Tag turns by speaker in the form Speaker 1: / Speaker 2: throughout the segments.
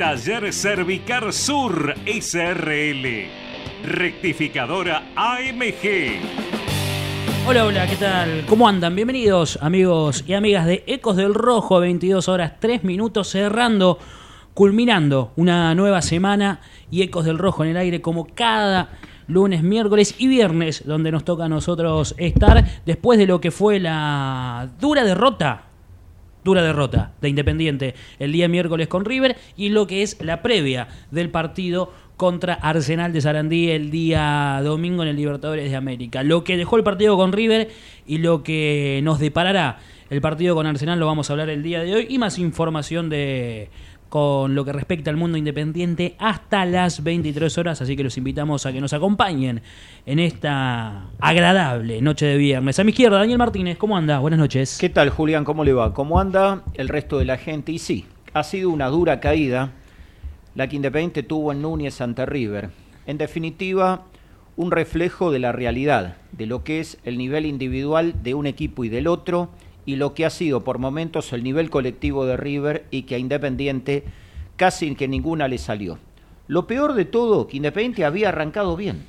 Speaker 1: Taller Cervicar Sur SRL. Rectificadora AMG.
Speaker 2: Hola, hola, ¿qué tal? ¿Cómo andan? Bienvenidos amigos y amigas de Ecos del Rojo, 22 horas 3 minutos cerrando, culminando una nueva semana y Ecos del Rojo en el aire como cada lunes, miércoles y viernes, donde nos toca a nosotros estar después de lo que fue la dura derrota, dura derrota de Independiente el día miércoles con River y lo que es la previa del partido contra Arsenal de Sarandí el día domingo en el Libertadores de América. Lo que dejó el partido con River y lo que nos deparará el partido con Arsenal lo vamos a hablar el día de hoy y más información de con lo que respecta al mundo independiente hasta las 23 horas, así que los invitamos a que nos acompañen en esta agradable noche de viernes. A mi izquierda, Daniel Martínez, ¿cómo anda? Buenas noches.
Speaker 3: ¿Qué tal, Julián? ¿Cómo le va? ¿Cómo anda el resto de la gente? Y sí, ha sido una dura caída la que Independiente tuvo en Núñez ante River. En definitiva, un reflejo de la realidad, de lo que es el nivel individual de un equipo y del otro, y lo que ha sido por momentos el nivel colectivo de River y que a Independiente casi que ninguna le salió. Lo peor de todo, que Independiente había arrancado bien.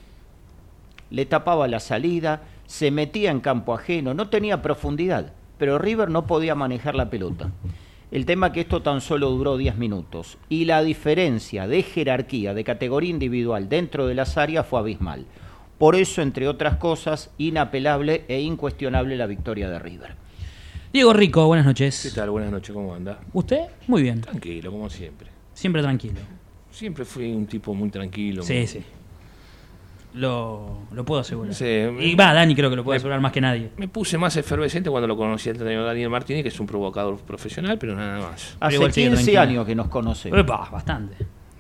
Speaker 3: Le tapaba la salida, se metía en campo ajeno, no tenía profundidad, pero River no podía manejar la pelota. El tema que esto tan solo duró 10 minutos y la diferencia de jerarquía, de categoría individual dentro de las áreas fue abismal. Por eso, entre otras cosas, inapelable e incuestionable la victoria de River.
Speaker 2: Diego Rico, buenas noches.
Speaker 4: ¿Qué tal? Buenas noches, ¿cómo anda?
Speaker 2: ¿Usted? Muy bien.
Speaker 4: Tranquilo, como siempre.
Speaker 2: Siempre tranquilo.
Speaker 4: Siempre fui un tipo muy tranquilo.
Speaker 2: Sí,
Speaker 4: muy-
Speaker 2: sí. Lo, lo puedo asegurar.
Speaker 4: Sí.
Speaker 2: Y va, Dani creo que lo puede
Speaker 4: Me-
Speaker 2: asegurar más que nadie.
Speaker 4: Me puse más efervescente cuando lo conocí al Daniel Martínez, que es un provocador profesional, pero nada más.
Speaker 3: Hace
Speaker 2: igual sigue
Speaker 3: 15
Speaker 2: tranquilo.
Speaker 3: años que nos conocemos.
Speaker 2: Epa, bastante.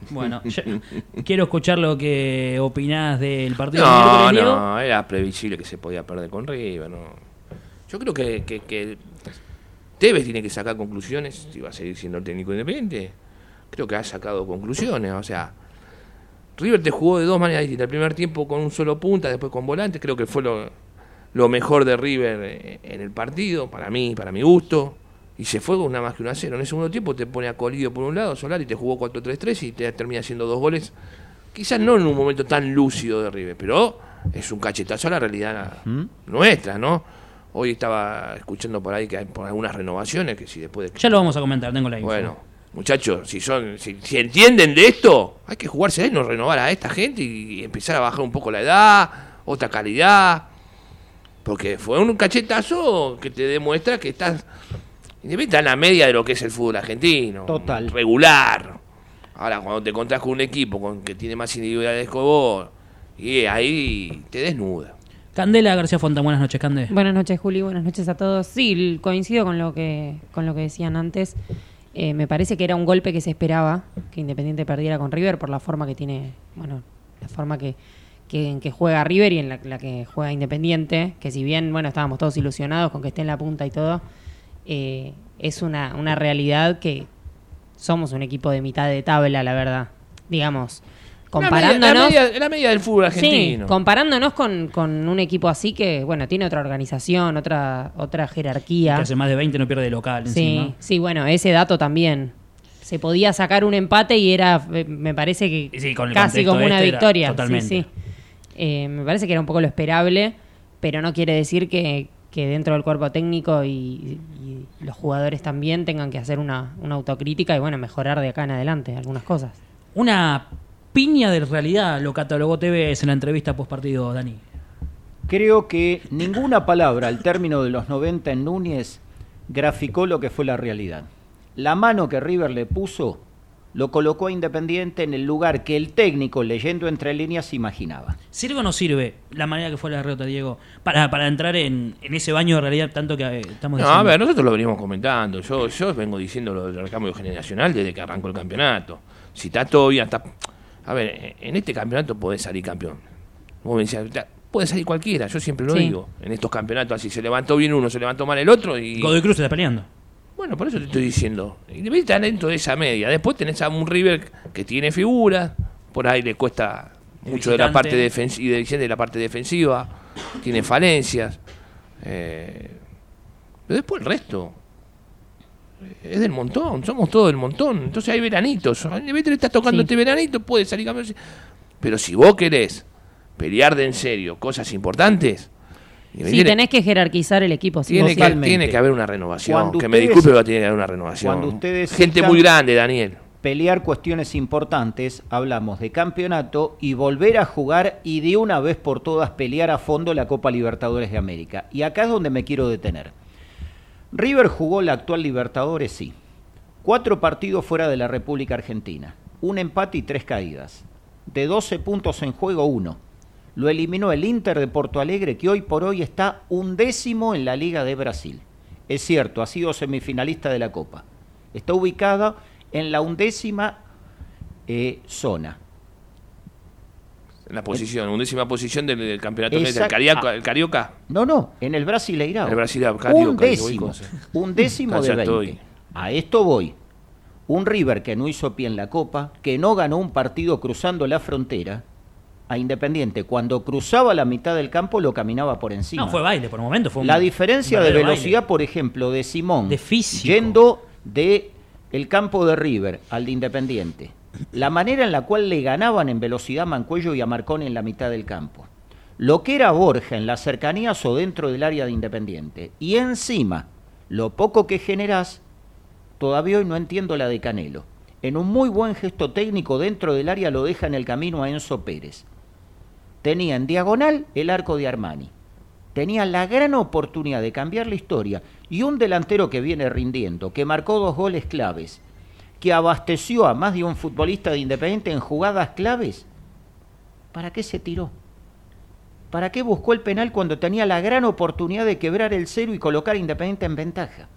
Speaker 2: Bueno, quiero escuchar lo que opinás del partido
Speaker 4: No, no, era previsible que se podía perder con River. No. Yo creo que, que, que Tevez tiene que sacar conclusiones si va a seguir siendo el técnico independiente. Creo que ha sacado conclusiones, o sea, River te jugó de dos maneras distintas. El primer tiempo con un solo punta, después con volante. Creo que fue lo, lo mejor de River eh, en el partido, para mí, para mi gusto. Y se fue con una más que una cero. En el segundo tiempo te pone a Colidio por un lado, Solari te jugó 4-3-3 y te termina haciendo dos goles. Quizás no en un momento tan lúcido de River, pero es un cachetazo a la realidad nuestra, ¿no? Hoy estaba escuchando por ahí que hay por algunas renovaciones que si después de
Speaker 2: Ya lo vamos a comentar, tengo la info.
Speaker 4: bueno, muchachos, si son, si, si entienden de esto, hay que jugarse y no renovar a esta gente y, empezar a bajar un poco la edad, otra calidad. Porque fue un cachetazo que te demuestra que estás independiente en la media de lo que es el fútbol argentino.
Speaker 3: Total.
Speaker 4: Regular. Ahora, cuando te encontrás con un equipo con que tiene más individualidades que vos, y ahí te desnuda.
Speaker 2: Candela García Fonta, buenas noches, Cande.
Speaker 5: Buenas noches, Juli. Buenas noches a todos. Sí, coincido con lo que con lo que decían antes. Eh, me parece que era un golpe que se esperaba que Independiente perdiera con River por la forma que tiene, bueno, la forma que, que en que juega River y en la, la que juega Independiente, que si bien, bueno, estábamos todos ilusionados con que esté en la punta y todo, eh, es una, una realidad que somos un equipo de mitad de tabla, la verdad. Digamos, comparándonos...
Speaker 4: La media, la media- la media del fútbol argentino.
Speaker 5: Sí, comparándonos con, con un equipo así que, bueno, tiene otra organización, otra, otra jerarquía.
Speaker 2: Que hace más de 20 no pierde de local
Speaker 5: Sí,
Speaker 2: encima.
Speaker 5: sí, bueno, ese dato también. Se podía sacar un empate y era, eh, me parece que
Speaker 2: sí, con
Speaker 5: casi como una
Speaker 2: este era
Speaker 5: victoria. Sí,
Speaker 2: totalmente.
Speaker 5: sí. Eh, me parece que era un poco lo esperable, pero no quiere decir que, que dentro del cuerpo técnico y, y los jugadores también tengan que hacer una, una autocrítica y, bueno, mejorar de acá en adelante algunas cosas.
Speaker 2: Una piña de realidad, lo catalogó TVS en la entrevista post partido, Dani.
Speaker 3: Creo que ninguna palabra al término de los 90 en Núñez graficó lo que fue la realidad. La mano que River le puso lo colocó a Independiente en el lugar que el técnico, leyendo entre líneas, imaginaba.
Speaker 2: ¿Sirve o no sirve la manera que fue la derrota, Diego? Para, para entrar en, en ese baño de realidad tanto que eh, estamos
Speaker 4: No,
Speaker 2: diciendo.
Speaker 4: a ver, nosotros lo venimos comentando. Yo, yo vengo diciendo lo del recambio generacional desde que arrancó el campeonato. Si está todo bien, está. A ver, en este campeonato podés salir campeón. Vos me decías, "Ya, puede salir cualquiera, yo siempre lo
Speaker 5: Sí.
Speaker 4: digo. En estos campeonatos así se levantó bien uno, se levantó mal el otro y.
Speaker 2: Godoy Cruz está peleando.
Speaker 4: Bueno, por eso te estoy diciendo. Independiente está dentro de esa media. Después tenés a un River que tiene figuras, por ahí le cuesta mucho de la parte defensiva, de la parte defensiva, tiene falencias. eh, pero después el resto es del montón, somos todos del montón. Entonces hay veranitos. Le estás tocando
Speaker 5: Sí.
Speaker 4: este veranito, puede salir campeón. Pero si vos querés pelear de en serio cosas importantes,
Speaker 5: Sí,
Speaker 4: Independiente
Speaker 5: tenés que jerarquizar el equipo. sí,
Speaker 4: tiene, que, tiene que haber una renovación.
Speaker 3: Cuando
Speaker 4: que me disculpe, pero tiene que haber una renovación.
Speaker 3: cuando ustedes
Speaker 4: Gente muy grande, Daniel.
Speaker 3: Pelear cuestiones importantes, hablamos de campeonato y volver a jugar y de una vez por todas pelear a fondo la Copa Libertadores de América. Y acá es donde me quiero detener. River jugó la actual Libertadores, sí. Cuatro partidos fuera de la República Argentina. Un empate y tres caídas. De 12 puntos en juego, uno. Lo eliminó el Inter de Porto Alegre, que hoy por hoy está undécimo en la Liga de Brasil. Es cierto, ha sido semifinalista de la Copa. Está ubicada en la undécima eh, zona.
Speaker 4: En la posición, undécima posición del, del campeonato del
Speaker 3: Exact-
Speaker 4: Carioca.
Speaker 3: ah.
Speaker 4: El Carioca.
Speaker 3: No, no, en el Brasileirao.
Speaker 4: El Brasileirao, Carioca,
Speaker 3: Un décimo, un décimo de
Speaker 4: Ya
Speaker 3: 20.
Speaker 4: estoy.
Speaker 3: A esto voy. Un River que no hizo pie en la Copa, que no ganó un partido cruzando la frontera, a Independiente, cuando cruzaba la mitad del campo lo caminaba por encima.
Speaker 2: No, fue baile por el momento. Fue un
Speaker 3: La diferencia de velocidad,
Speaker 2: baile.
Speaker 3: por ejemplo, de Simón,
Speaker 2: De físico.
Speaker 3: yendo de el campo de River al de Independiente, la manera en la cual le ganaban en velocidad a Mancuello y a Marcón en la mitad del campo, lo que era Borja en las cercanías o dentro del área de Independiente, y encima lo poco que generás, todavía hoy no entiendo la de Canelo. En un muy buen gesto técnico dentro del área lo deja en el camino a Enzo Pérez. Tenía en diagonal el arco de Armani tenía la gran oportunidad de cambiar la historia y un delantero que viene rindiendo, que marcó dos goles claves, que abasteció a más de un futbolista de Independiente en jugadas claves, ¿para qué se tiró? ¿Para qué buscó el penal cuando tenía la gran oportunidad de quebrar el cero y colocar a Independiente en ventaja?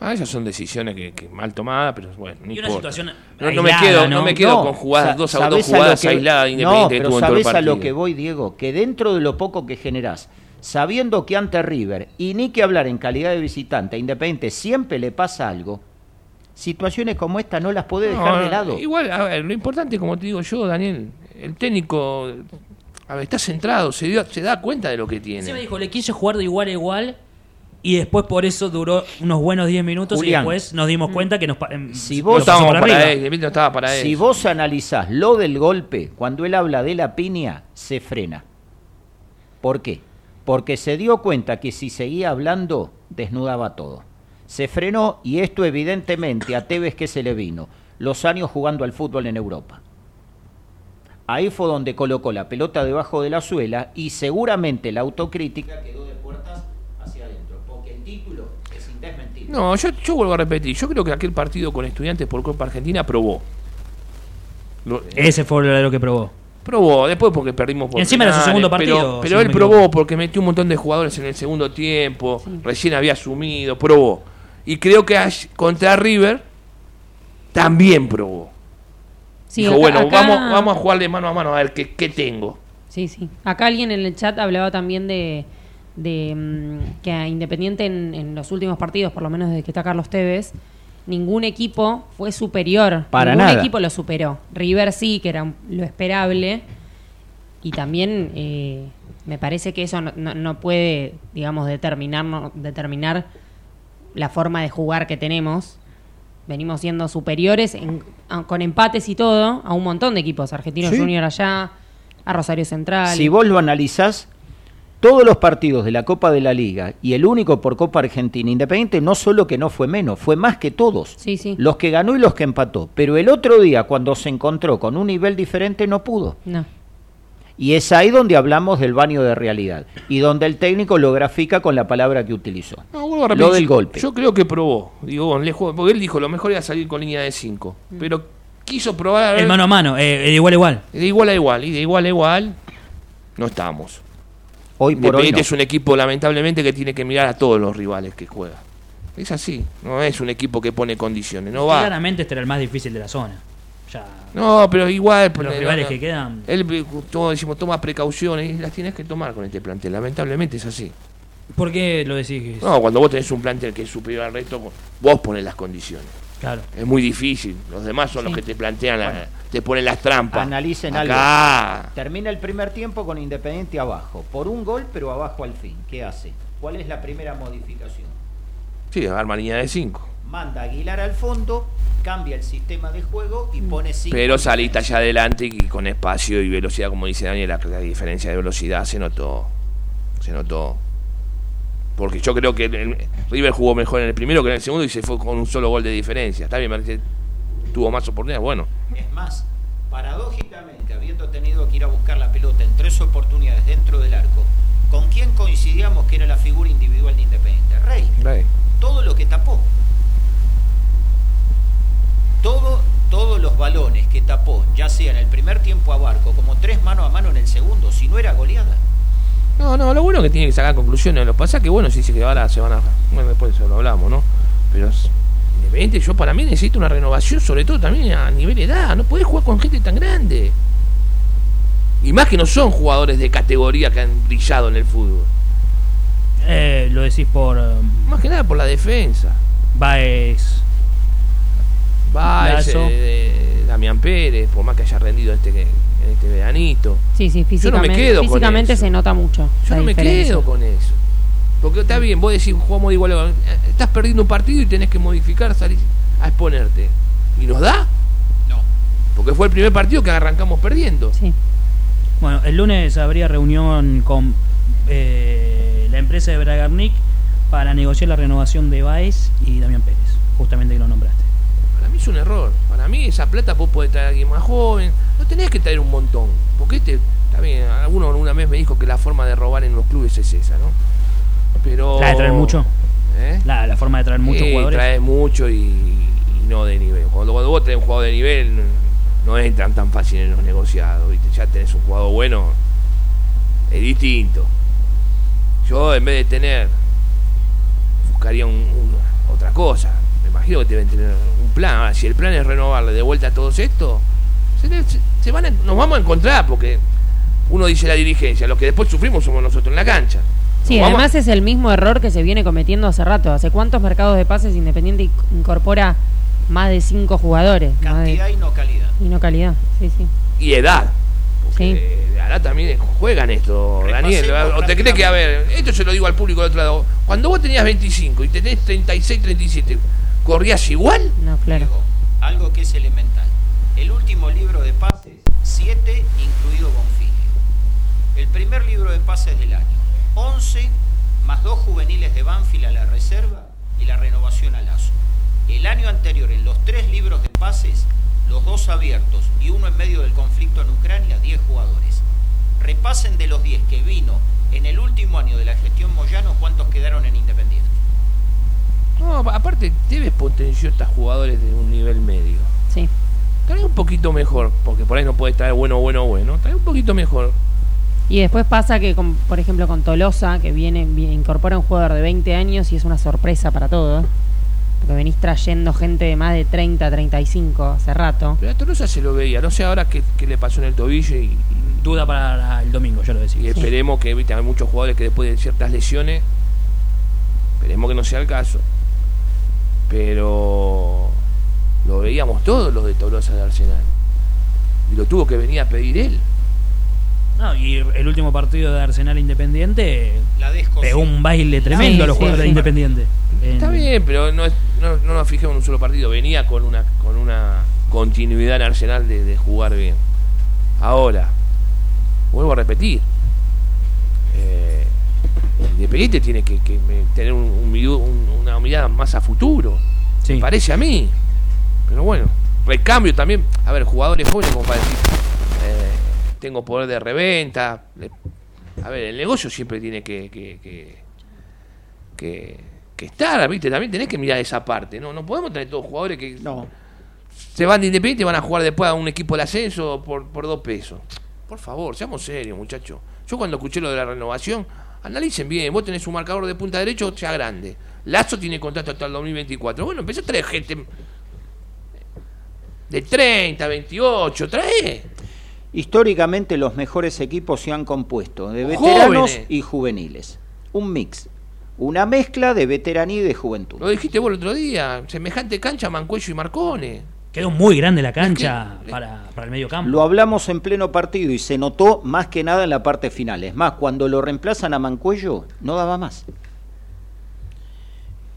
Speaker 4: Ah, esas son decisiones que, que mal tomadas, pero bueno, no
Speaker 2: Y una
Speaker 4: importa.
Speaker 2: situación
Speaker 4: no, no me quedo,
Speaker 2: ¿no?
Speaker 4: no me quedo
Speaker 3: No,
Speaker 4: con jugadas, dos, a- dos
Speaker 3: ¿sabés a
Speaker 4: jugadas
Speaker 3: que-
Speaker 4: aisladas
Speaker 3: No,
Speaker 4: Independiente
Speaker 3: pero sabés a lo que voy, Diego, que dentro de lo poco que generás, sabiendo que ante River, y ni que hablar en calidad de visitante, a Independiente siempre le pasa algo, situaciones como esta no las puede dejar
Speaker 4: No,
Speaker 3: de lado.
Speaker 4: Igual, a ver, lo importante, como te digo yo, Daniel, el técnico a ver, está centrado, se, dio- se da cuenta de lo que tiene.
Speaker 2: dijo, le quise jugar de igual a igual y después por eso duró unos buenos 10 minutos
Speaker 3: Julián.
Speaker 2: y después nos dimos cuenta que nos, em,
Speaker 3: Si vos-
Speaker 4: No para él, no estaba para él.
Speaker 3: Si vos analizás lo del golpe, cuando él habla de la piña, se frena. ¿Por qué? Porque se dio cuenta que si seguía hablando, desnudaba todo. Se frenó y esto evidentemente a Tevez que se le vino, los años jugando al fútbol en Europa. Ahí fue donde colocó la pelota debajo de la suela y seguramente la autocrítica quedó de puertas hacia adentro, porque el título es indesmentible.
Speaker 4: No, yo, yo vuelvo a repetir, yo creo que aquel partido con estudiantes por Copa Argentina probó. Lo-
Speaker 2: Ese fue lo lo que probó.
Speaker 4: Probó, después porque perdimos por
Speaker 2: Y encima era su
Speaker 4: penales,
Speaker 2: segundo
Speaker 4: pero-
Speaker 2: partido,
Speaker 4: Pero,
Speaker 2: si
Speaker 4: él probó porque metió un montón de jugadores en el segundo tiempo, recién había asumido, probó. Y creo que ayer- contra River también probó.
Speaker 5: Sí,
Speaker 4: Dijo,
Speaker 5: acá-
Speaker 4: bueno,
Speaker 5: acá-
Speaker 4: vamos, vamos a jugarle mano a mano a ver qué, qué tengo.
Speaker 5: Sí, sí. Acá alguien en el chat hablaba también de, de mm, que a Independiente en, en los últimos partidos, por lo menos desde que está Carlos Tevez, ningún equipo fue superior.
Speaker 3: Para
Speaker 5: ningún
Speaker 3: nada.
Speaker 5: equipo lo superó. River sí, que era lo esperable. Y también eh, me parece que eso no, no- no puede, digamos, determinar, no- determinar la forma de jugar que tenemos. Venimos siendo superiores en- con empates y todo a un montón de equipos. Argentinos
Speaker 3: Sí.
Speaker 5: Junior allá, a Rosario Central.
Speaker 3: Si vos lo analizás, todos los partidos de la Copa de la Liga y el único por Copa Argentina, Independiente no solo que no fue menos, fue más que todos.
Speaker 5: Sí, sí.
Speaker 3: Los que ganó y los que empató. Pero el otro día, cuando se encontró con un nivel diferente, no pudo.
Speaker 5: No.
Speaker 3: Y es ahí donde hablamos del baño de realidad. Y donde el técnico lo grafica con la palabra que utilizó.
Speaker 4: No, repetir,
Speaker 3: Lo del
Speaker 4: yo-
Speaker 3: golpe.
Speaker 4: Yo creo que probó. Digo, bueno, le jugó- porque él dijo lo mejor era salir con línea de 5. Pero quiso probar a ver-
Speaker 2: El mano a mano, eh, de igual a igual.
Speaker 4: de igual a igual. Y de igual a igual no estamos.
Speaker 3: Hoy por hoy no.
Speaker 4: es un equipo, lamentablemente, que tiene que mirar a todos los rivales que juega. Es así. No es un equipo que pone condiciones. No va.
Speaker 2: Claramente este era el más difícil de la zona. Ya.
Speaker 4: No, pero igual.
Speaker 2: Los rivales
Speaker 4: no,
Speaker 2: que quedan.
Speaker 4: Él, eh, todos decimos, toma precauciones y las tienes que tomar con este plantel. Lamentablemente es así.
Speaker 2: ¿Por qué lo decís?
Speaker 4: No, cuando vos tenés un plantel que es superior al resto, vos pones las condiciones.
Speaker 2: Claro.
Speaker 4: Es muy difícil. Los demás son los que te plantean, la- te ponen las trampas.
Speaker 3: Analicen
Speaker 4: Acá.
Speaker 3: Termina el primer tiempo con Independiente abajo. Por un gol, pero abajo al fin. ¿Qué hace? ¿Cuál es la primera modificación?
Speaker 4: Sí, arma línea de 5.
Speaker 3: Manda a Aguilar al fondo, cambia el sistema de juego y pone 5.
Speaker 4: Pero saliste allá adelante y con espacio y velocidad, como dice Daniel, la, la diferencia de velocidad se notó. Se notó. Porque yo creo que el- River jugó mejor en el primero que en el segundo y se fue con un solo gol de diferencia. Está bien, parece- tuvo más oportunidades. Bueno,
Speaker 3: Es más, paradójicamente, habiendo tenido que ir a buscar la pelota en tres oportunidades dentro del arco, ¿con quién coincidíamos que era la figura individual de Independiente? Rey.
Speaker 4: Rey.
Speaker 3: Todo lo que tapó. Todo, todos los balones que tapó, ya sea en el primer tiempo a Barco, como tres mano a mano en el segundo, si no era goleada.
Speaker 4: No, no, lo bueno es que tiene que sacar conclusiones. Lo que pasa es que, bueno, sí, sí, que ahora se van a. Bueno, después eso lo hablamos, ¿no? Pero Independiente, yo para mí necesito una renovación, sobre todo también a nivel de edad. No podés jugar con gente tan grande. Y más que no son jugadores de categoría que han brillado en el fútbol.
Speaker 2: Eh, lo decís por um,
Speaker 4: Más que nada por la defensa.
Speaker 2: Baez.
Speaker 4: Va ese
Speaker 2: Lazo.
Speaker 4: de, de Damián Pérez, por más que haya rendido este, en este veranito.
Speaker 5: Sí, sí,
Speaker 4: Yo no me
Speaker 5: físicamente,
Speaker 4: quedo con
Speaker 5: físicamente
Speaker 4: eso.
Speaker 5: se nota mucho.
Speaker 4: Yo no me quedo con eso. Porque está bien, vos decís, jugamos de igual. Eh, Estás perdiendo un partido y tenés que modificar, salir a exponerte. ¿Y nos da?
Speaker 3: No.
Speaker 4: Porque fue el primer partido que arrancamos perdiendo.
Speaker 5: Sí.
Speaker 2: Bueno, el lunes habría reunión con eh, la empresa de Bragarnik para negociar la renovación de Baez y Damián Pérez, justamente que lo nombraste.
Speaker 4: Mí es un error. Para mí esa plata vos podés traer a alguien más joven. No tenés que traer un montón. Porque este, bien, alguno una vez me dijo que la forma de robar en los clubes es esa, ¿no? Pero...
Speaker 2: ¿La de traer mucho?
Speaker 4: ¿Eh?
Speaker 2: La, la forma de traer muchos
Speaker 4: Sí,
Speaker 2: jugadores.
Speaker 4: traes mucho y, y no de nivel. Cuando, cuando vos tenés un jugador de nivel, no, no entran tan fácil en los negociados. ¿viste? Ya tenés un jugador bueno, es distinto. Yo, en vez de tener, buscaría un- un- otra cosa. Imagino que deben tener un plan. Ahora, si el plan es renovarle de vuelta a todos estos, se, le- se- se van a- nos vamos a encontrar porque uno dice la dirigencia, los que después sufrimos somos nosotros en la cancha.
Speaker 5: Sí,
Speaker 4: Nos vamos a-
Speaker 5: además es el mismo error que se viene cometiendo hace rato. ¿Hace cuántos mercados de pases Independiente inc- incorpora más de cinco jugadores? De-
Speaker 3: Cantidad y no calidad.
Speaker 5: y no calidad. Sí, sí.
Speaker 4: y edad. Porque de edad también juegan esto, Daniel.
Speaker 3: Repasemos
Speaker 4: ¿O te crees que, a ver, esto se lo digo al público del otro lado, cuando vos tenías 25 y tenés 36, 37, ¿corrías igual?
Speaker 5: No, claro.
Speaker 3: Diego, algo que es elemental. El último libro de pases, 7, incluido Bonfili. El primer libro de pases del año, 11 más dos juveniles de Banfield a la reserva y la renovación a Lazo. El año anterior, en los tres libros de pases, los dos abiertos y uno en medio del conflicto en Ucrania, 10 jugadores. Repasen de los 10 que vino en el último año de la gestión Moyano, cuántos quedaron en Independiente.
Speaker 4: No, aparte, Tevez potenció a estos jugadores de un nivel medio.
Speaker 5: Sí.
Speaker 4: Trae un poquito mejor, porque por ahí no puede estar bueno, bueno, bueno. Trae un poquito mejor.
Speaker 5: Y después pasa que, con- por ejemplo, con Tolosa, que viene, vi- incorpora un jugador de 20 años y es una sorpresa para todos. Porque venís trayendo gente de más de 30, 35 hace rato.
Speaker 4: Pero a Tolosa se lo veía. No sé ahora qué, qué le pasó en el tobillo y, y-
Speaker 2: Duda para el domingo, ya lo
Speaker 4: y
Speaker 2: decía.
Speaker 4: esperemos que, viste, hay muchos jugadores que después de ciertas lesiones, esperemos que no sea el caso. Pero lo veíamos todos los de Tolosa de Arsenal. Y lo tuvo que venir a pedir él.
Speaker 2: No, y el último partido de Arsenal Independiente
Speaker 3: La descosió.
Speaker 2: pegó un baile tremendo
Speaker 5: Sí,
Speaker 2: a los
Speaker 5: sí,
Speaker 2: jugadores de. Independiente.
Speaker 4: Está
Speaker 2: En-
Speaker 4: bien, pero no, es- no, no nos fijemos en un solo partido. Venía con una, con una continuidad en Arsenal de, de jugar bien. Ahora, vuelvo a repetir. Independiente tiene que, tener un- un una mirada más a futuro.
Speaker 2: Sí.
Speaker 4: Me parece a mí. Pero bueno, recambio también. A ver, jugadores jóvenes como para decir, eh, tengo poder de reventa. A ver, el negocio siempre tiene que, que, que, que- que estar, ¿viste? También tenés que mirar esa parte, ¿no? No podemos tener todos jugadores que
Speaker 3: No.
Speaker 4: se van de Independiente y van a jugar después a un equipo de ascenso por, por dos pesos. Por favor, seamos serios, muchachos. Yo cuando escuché lo de la renovación, analicen bien. Vos tenés un marcador de punta derecho, sea grande. Lazo tiene contrato hasta el 2024. Bueno, empezó a traer gente de 30, 28, trae.
Speaker 3: Históricamente los mejores equipos se han compuesto de veteranos
Speaker 4: Jóvenes.
Speaker 3: y juveniles. Un mix. Una mezcla de veteranía y de juventud.
Speaker 4: Lo dijiste vos el otro día. Semejante cancha, Mancuello y Marcone.
Speaker 2: Quedó muy grande la cancha
Speaker 4: Es que-
Speaker 2: para, para el medio campo.
Speaker 3: Lo hablamos en pleno partido y se notó más que nada en la parte final. Es más, cuando lo reemplazan a Mancuello, no daba más.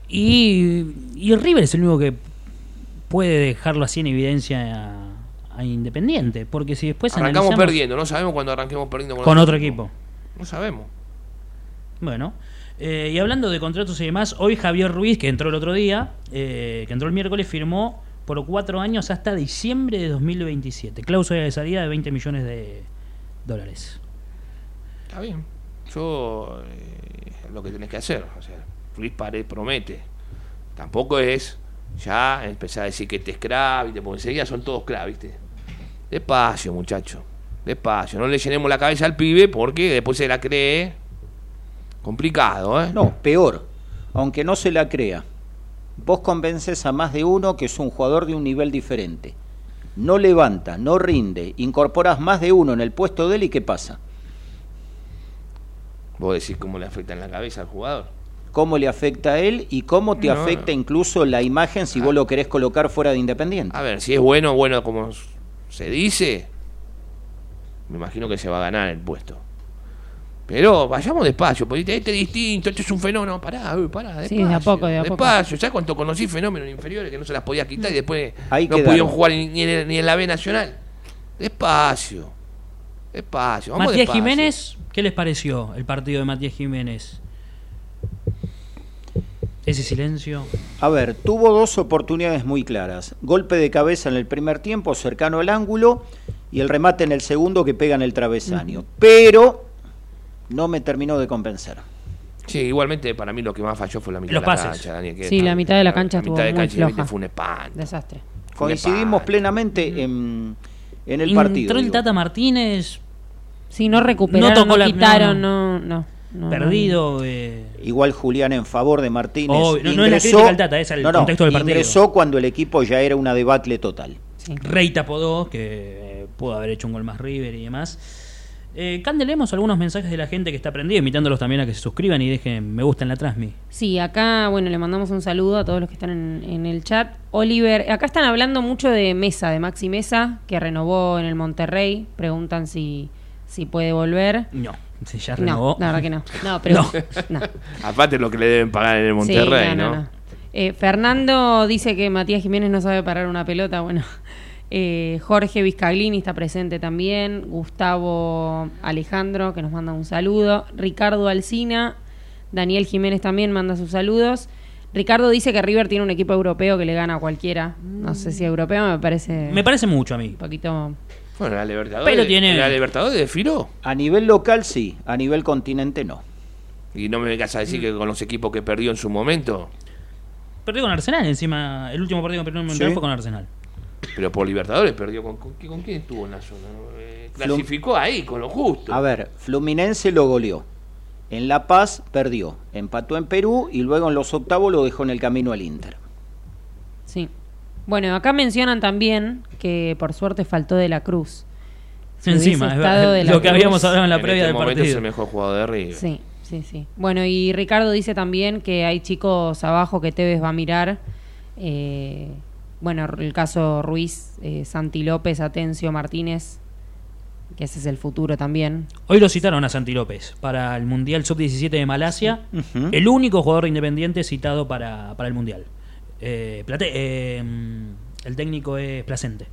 Speaker 2: Y, y River es el único que puede dejarlo así en evidencia a, a Independiente. Porque si después
Speaker 4: Arrancamos
Speaker 2: analizamos
Speaker 4: perdiendo. No sabemos cuándo arranquemos perdiendo
Speaker 2: con otro equipo.
Speaker 4: No sabemos.
Speaker 2: Bueno, eh, y hablando de contratos y demás, hoy Javier Ruiz, que entró el otro día, eh, que entró el miércoles, firmó por cuatro años hasta diciembre de 2027. Cláusula de salida de 20 millones de dólares.
Speaker 4: Está bien. Yo. eh, lo que tenés que hacer. O sea, Ruiz Pared promete. Tampoco es ya empezar a decir que te es crack, ¿viste? Porque enseguida son todos crack, ¿viste? Despacio, muchacho. Despacio. No le llenemos la cabeza al pibe porque después se la cree. Complicado, ¿eh?
Speaker 3: No, peor. Aunque no se la crea. Vos convences a más de uno que es un jugador de un nivel diferente. No levanta, no rinde, incorporas más de uno en el puesto de él y ¿qué pasa?
Speaker 4: Vos decís cómo le afecta en la cabeza al jugador.
Speaker 3: ¿Cómo le afecta a él y cómo te
Speaker 4: No.
Speaker 3: afecta incluso la imagen si vos lo querés colocar fuera de Independiente?
Speaker 4: A ver, si es bueno, bueno como se dice, me imagino que se va a ganar el puesto. Pero vayamos despacio, porque este es distinto, este es un fenómeno. Pará, pará, despacio.
Speaker 5: Sí, de a poco, de a poco.
Speaker 4: Despacio, ¿sabes cuánto conocí fenómenos inferiores que no se las podía quitar y después
Speaker 3: Ahí
Speaker 4: no
Speaker 3: quedaron.
Speaker 4: pudieron jugar ni, ni en, ni en la B Nacional? Despacio, despacio. Vamos
Speaker 2: Matías
Speaker 4: despacio.
Speaker 2: Jiménez, ¿qué les pareció el partido de Matías Jiménez? Ese silencio.
Speaker 3: A ver, tuvo dos oportunidades muy claras. Golpe de cabeza en el primer tiempo, cercano al ángulo, y el remate en el segundo que pega en el travesaño. Pero no me terminó de convencer.
Speaker 4: Sí, igualmente para mí lo que más falló fue la mitad
Speaker 2: Los
Speaker 4: de la
Speaker 2: pases.
Speaker 4: cancha, Daniel, que
Speaker 5: Sí, la mitad de la cancha
Speaker 4: la
Speaker 5: estuvo
Speaker 4: mitad de
Speaker 5: muy
Speaker 4: cancha
Speaker 5: floja.
Speaker 4: fue un espanto.
Speaker 5: Desastre.
Speaker 4: Fue un
Speaker 3: Coincidimos
Speaker 4: espanto.
Speaker 3: plenamente en, en el
Speaker 2: Entró
Speaker 3: partido.
Speaker 2: el
Speaker 3: digo.
Speaker 2: Tata Martínez
Speaker 5: Sí, no recuperaron,
Speaker 2: No tocó
Speaker 5: no,
Speaker 2: la-
Speaker 5: quitaron, no, no. no,
Speaker 2: perdido. eh,
Speaker 3: Igual Julián en favor de Martínez.
Speaker 2: Obvio, no- no es la crítica al Tata, es el
Speaker 3: no, no,
Speaker 2: contexto del partido.
Speaker 3: Ingresó cuando el equipo ya era una debacle total.
Speaker 5: Sí.
Speaker 2: Rey tapó dos, que eh, pudo haber hecho un gol más River y demás. Eh, candelemos algunos mensajes de la gente que está prendida, invitándolos también a que se suscriban y dejen me gusta en la Transmi.
Speaker 5: Sí, acá, bueno, le mandamos un saludo a todos los que están en, en el chat. Oliver, acá están hablando mucho de Mesa, de Maxi Mesa, que renovó en el Monterrey. Preguntan si, si puede volver.
Speaker 2: No, si ya
Speaker 5: No,
Speaker 2: renovó.
Speaker 5: la verdad que no. No, pero. no.
Speaker 4: Aparte lo que le deben pagar en el Monterrey,
Speaker 5: Sí,
Speaker 4: ¿no?
Speaker 5: Eh, Fernando dice que Matías Jiménez no sabe parar una pelota. Bueno, eh, Jorge Vizcaglini está presente también. Gustavo Alejandro, que nos manda un saludo. Ricardo Alcina. Daniel Jiménez también manda sus saludos. Ricardo dice que River tiene un equipo europeo que le gana a cualquiera. No sé si europeo, me parece
Speaker 2: Me parece mucho a mí.
Speaker 5: un poquito.
Speaker 4: Bueno, la Libertadores.
Speaker 2: Pero tiene-
Speaker 4: La Libertadores desfiló.
Speaker 3: A nivel local sí, a nivel continente no.
Speaker 4: Y no me vengas a decir que con los equipos que perdió en su momento,
Speaker 2: Perdió con Arsenal encima. El último partido que perdió en el
Speaker 3: Sí.
Speaker 2: fue con Arsenal.
Speaker 4: Pero por Libertadores perdió. ¿Con, con, con quién estuvo en la zona? no? Eh, clasificó ahí, con lo justo.
Speaker 3: A ver, Fluminense lo goleó. En La Paz perdió. Empató en Perú y luego en los octavos lo dejó en el camino al Inter.
Speaker 5: Sí. Bueno, acá mencionan también que por suerte faltó de la Cruz. Si
Speaker 2: Encima, es
Speaker 5: estado
Speaker 2: verdad,
Speaker 5: de la
Speaker 2: lo que
Speaker 5: Cruz-
Speaker 2: habíamos hablado en la
Speaker 4: en
Speaker 2: previa
Speaker 4: este
Speaker 2: del
Speaker 4: momento es
Speaker 2: partido.
Speaker 4: el mejor jugador de River.
Speaker 5: Sí, sí, sí. Bueno, y Ricardo dice también que hay chicos abajo que Tevez va a mirar. Eh, bueno, el caso Ruiz, eh, Santi López, Atencio, Martínez, que ese es el futuro también.
Speaker 2: Hoy lo citaron a Santi López para el Mundial Sub-17 de Malasia. El único jugador independiente citado para, para el Mundial. Eh, Plate- eh, el técnico es Placente.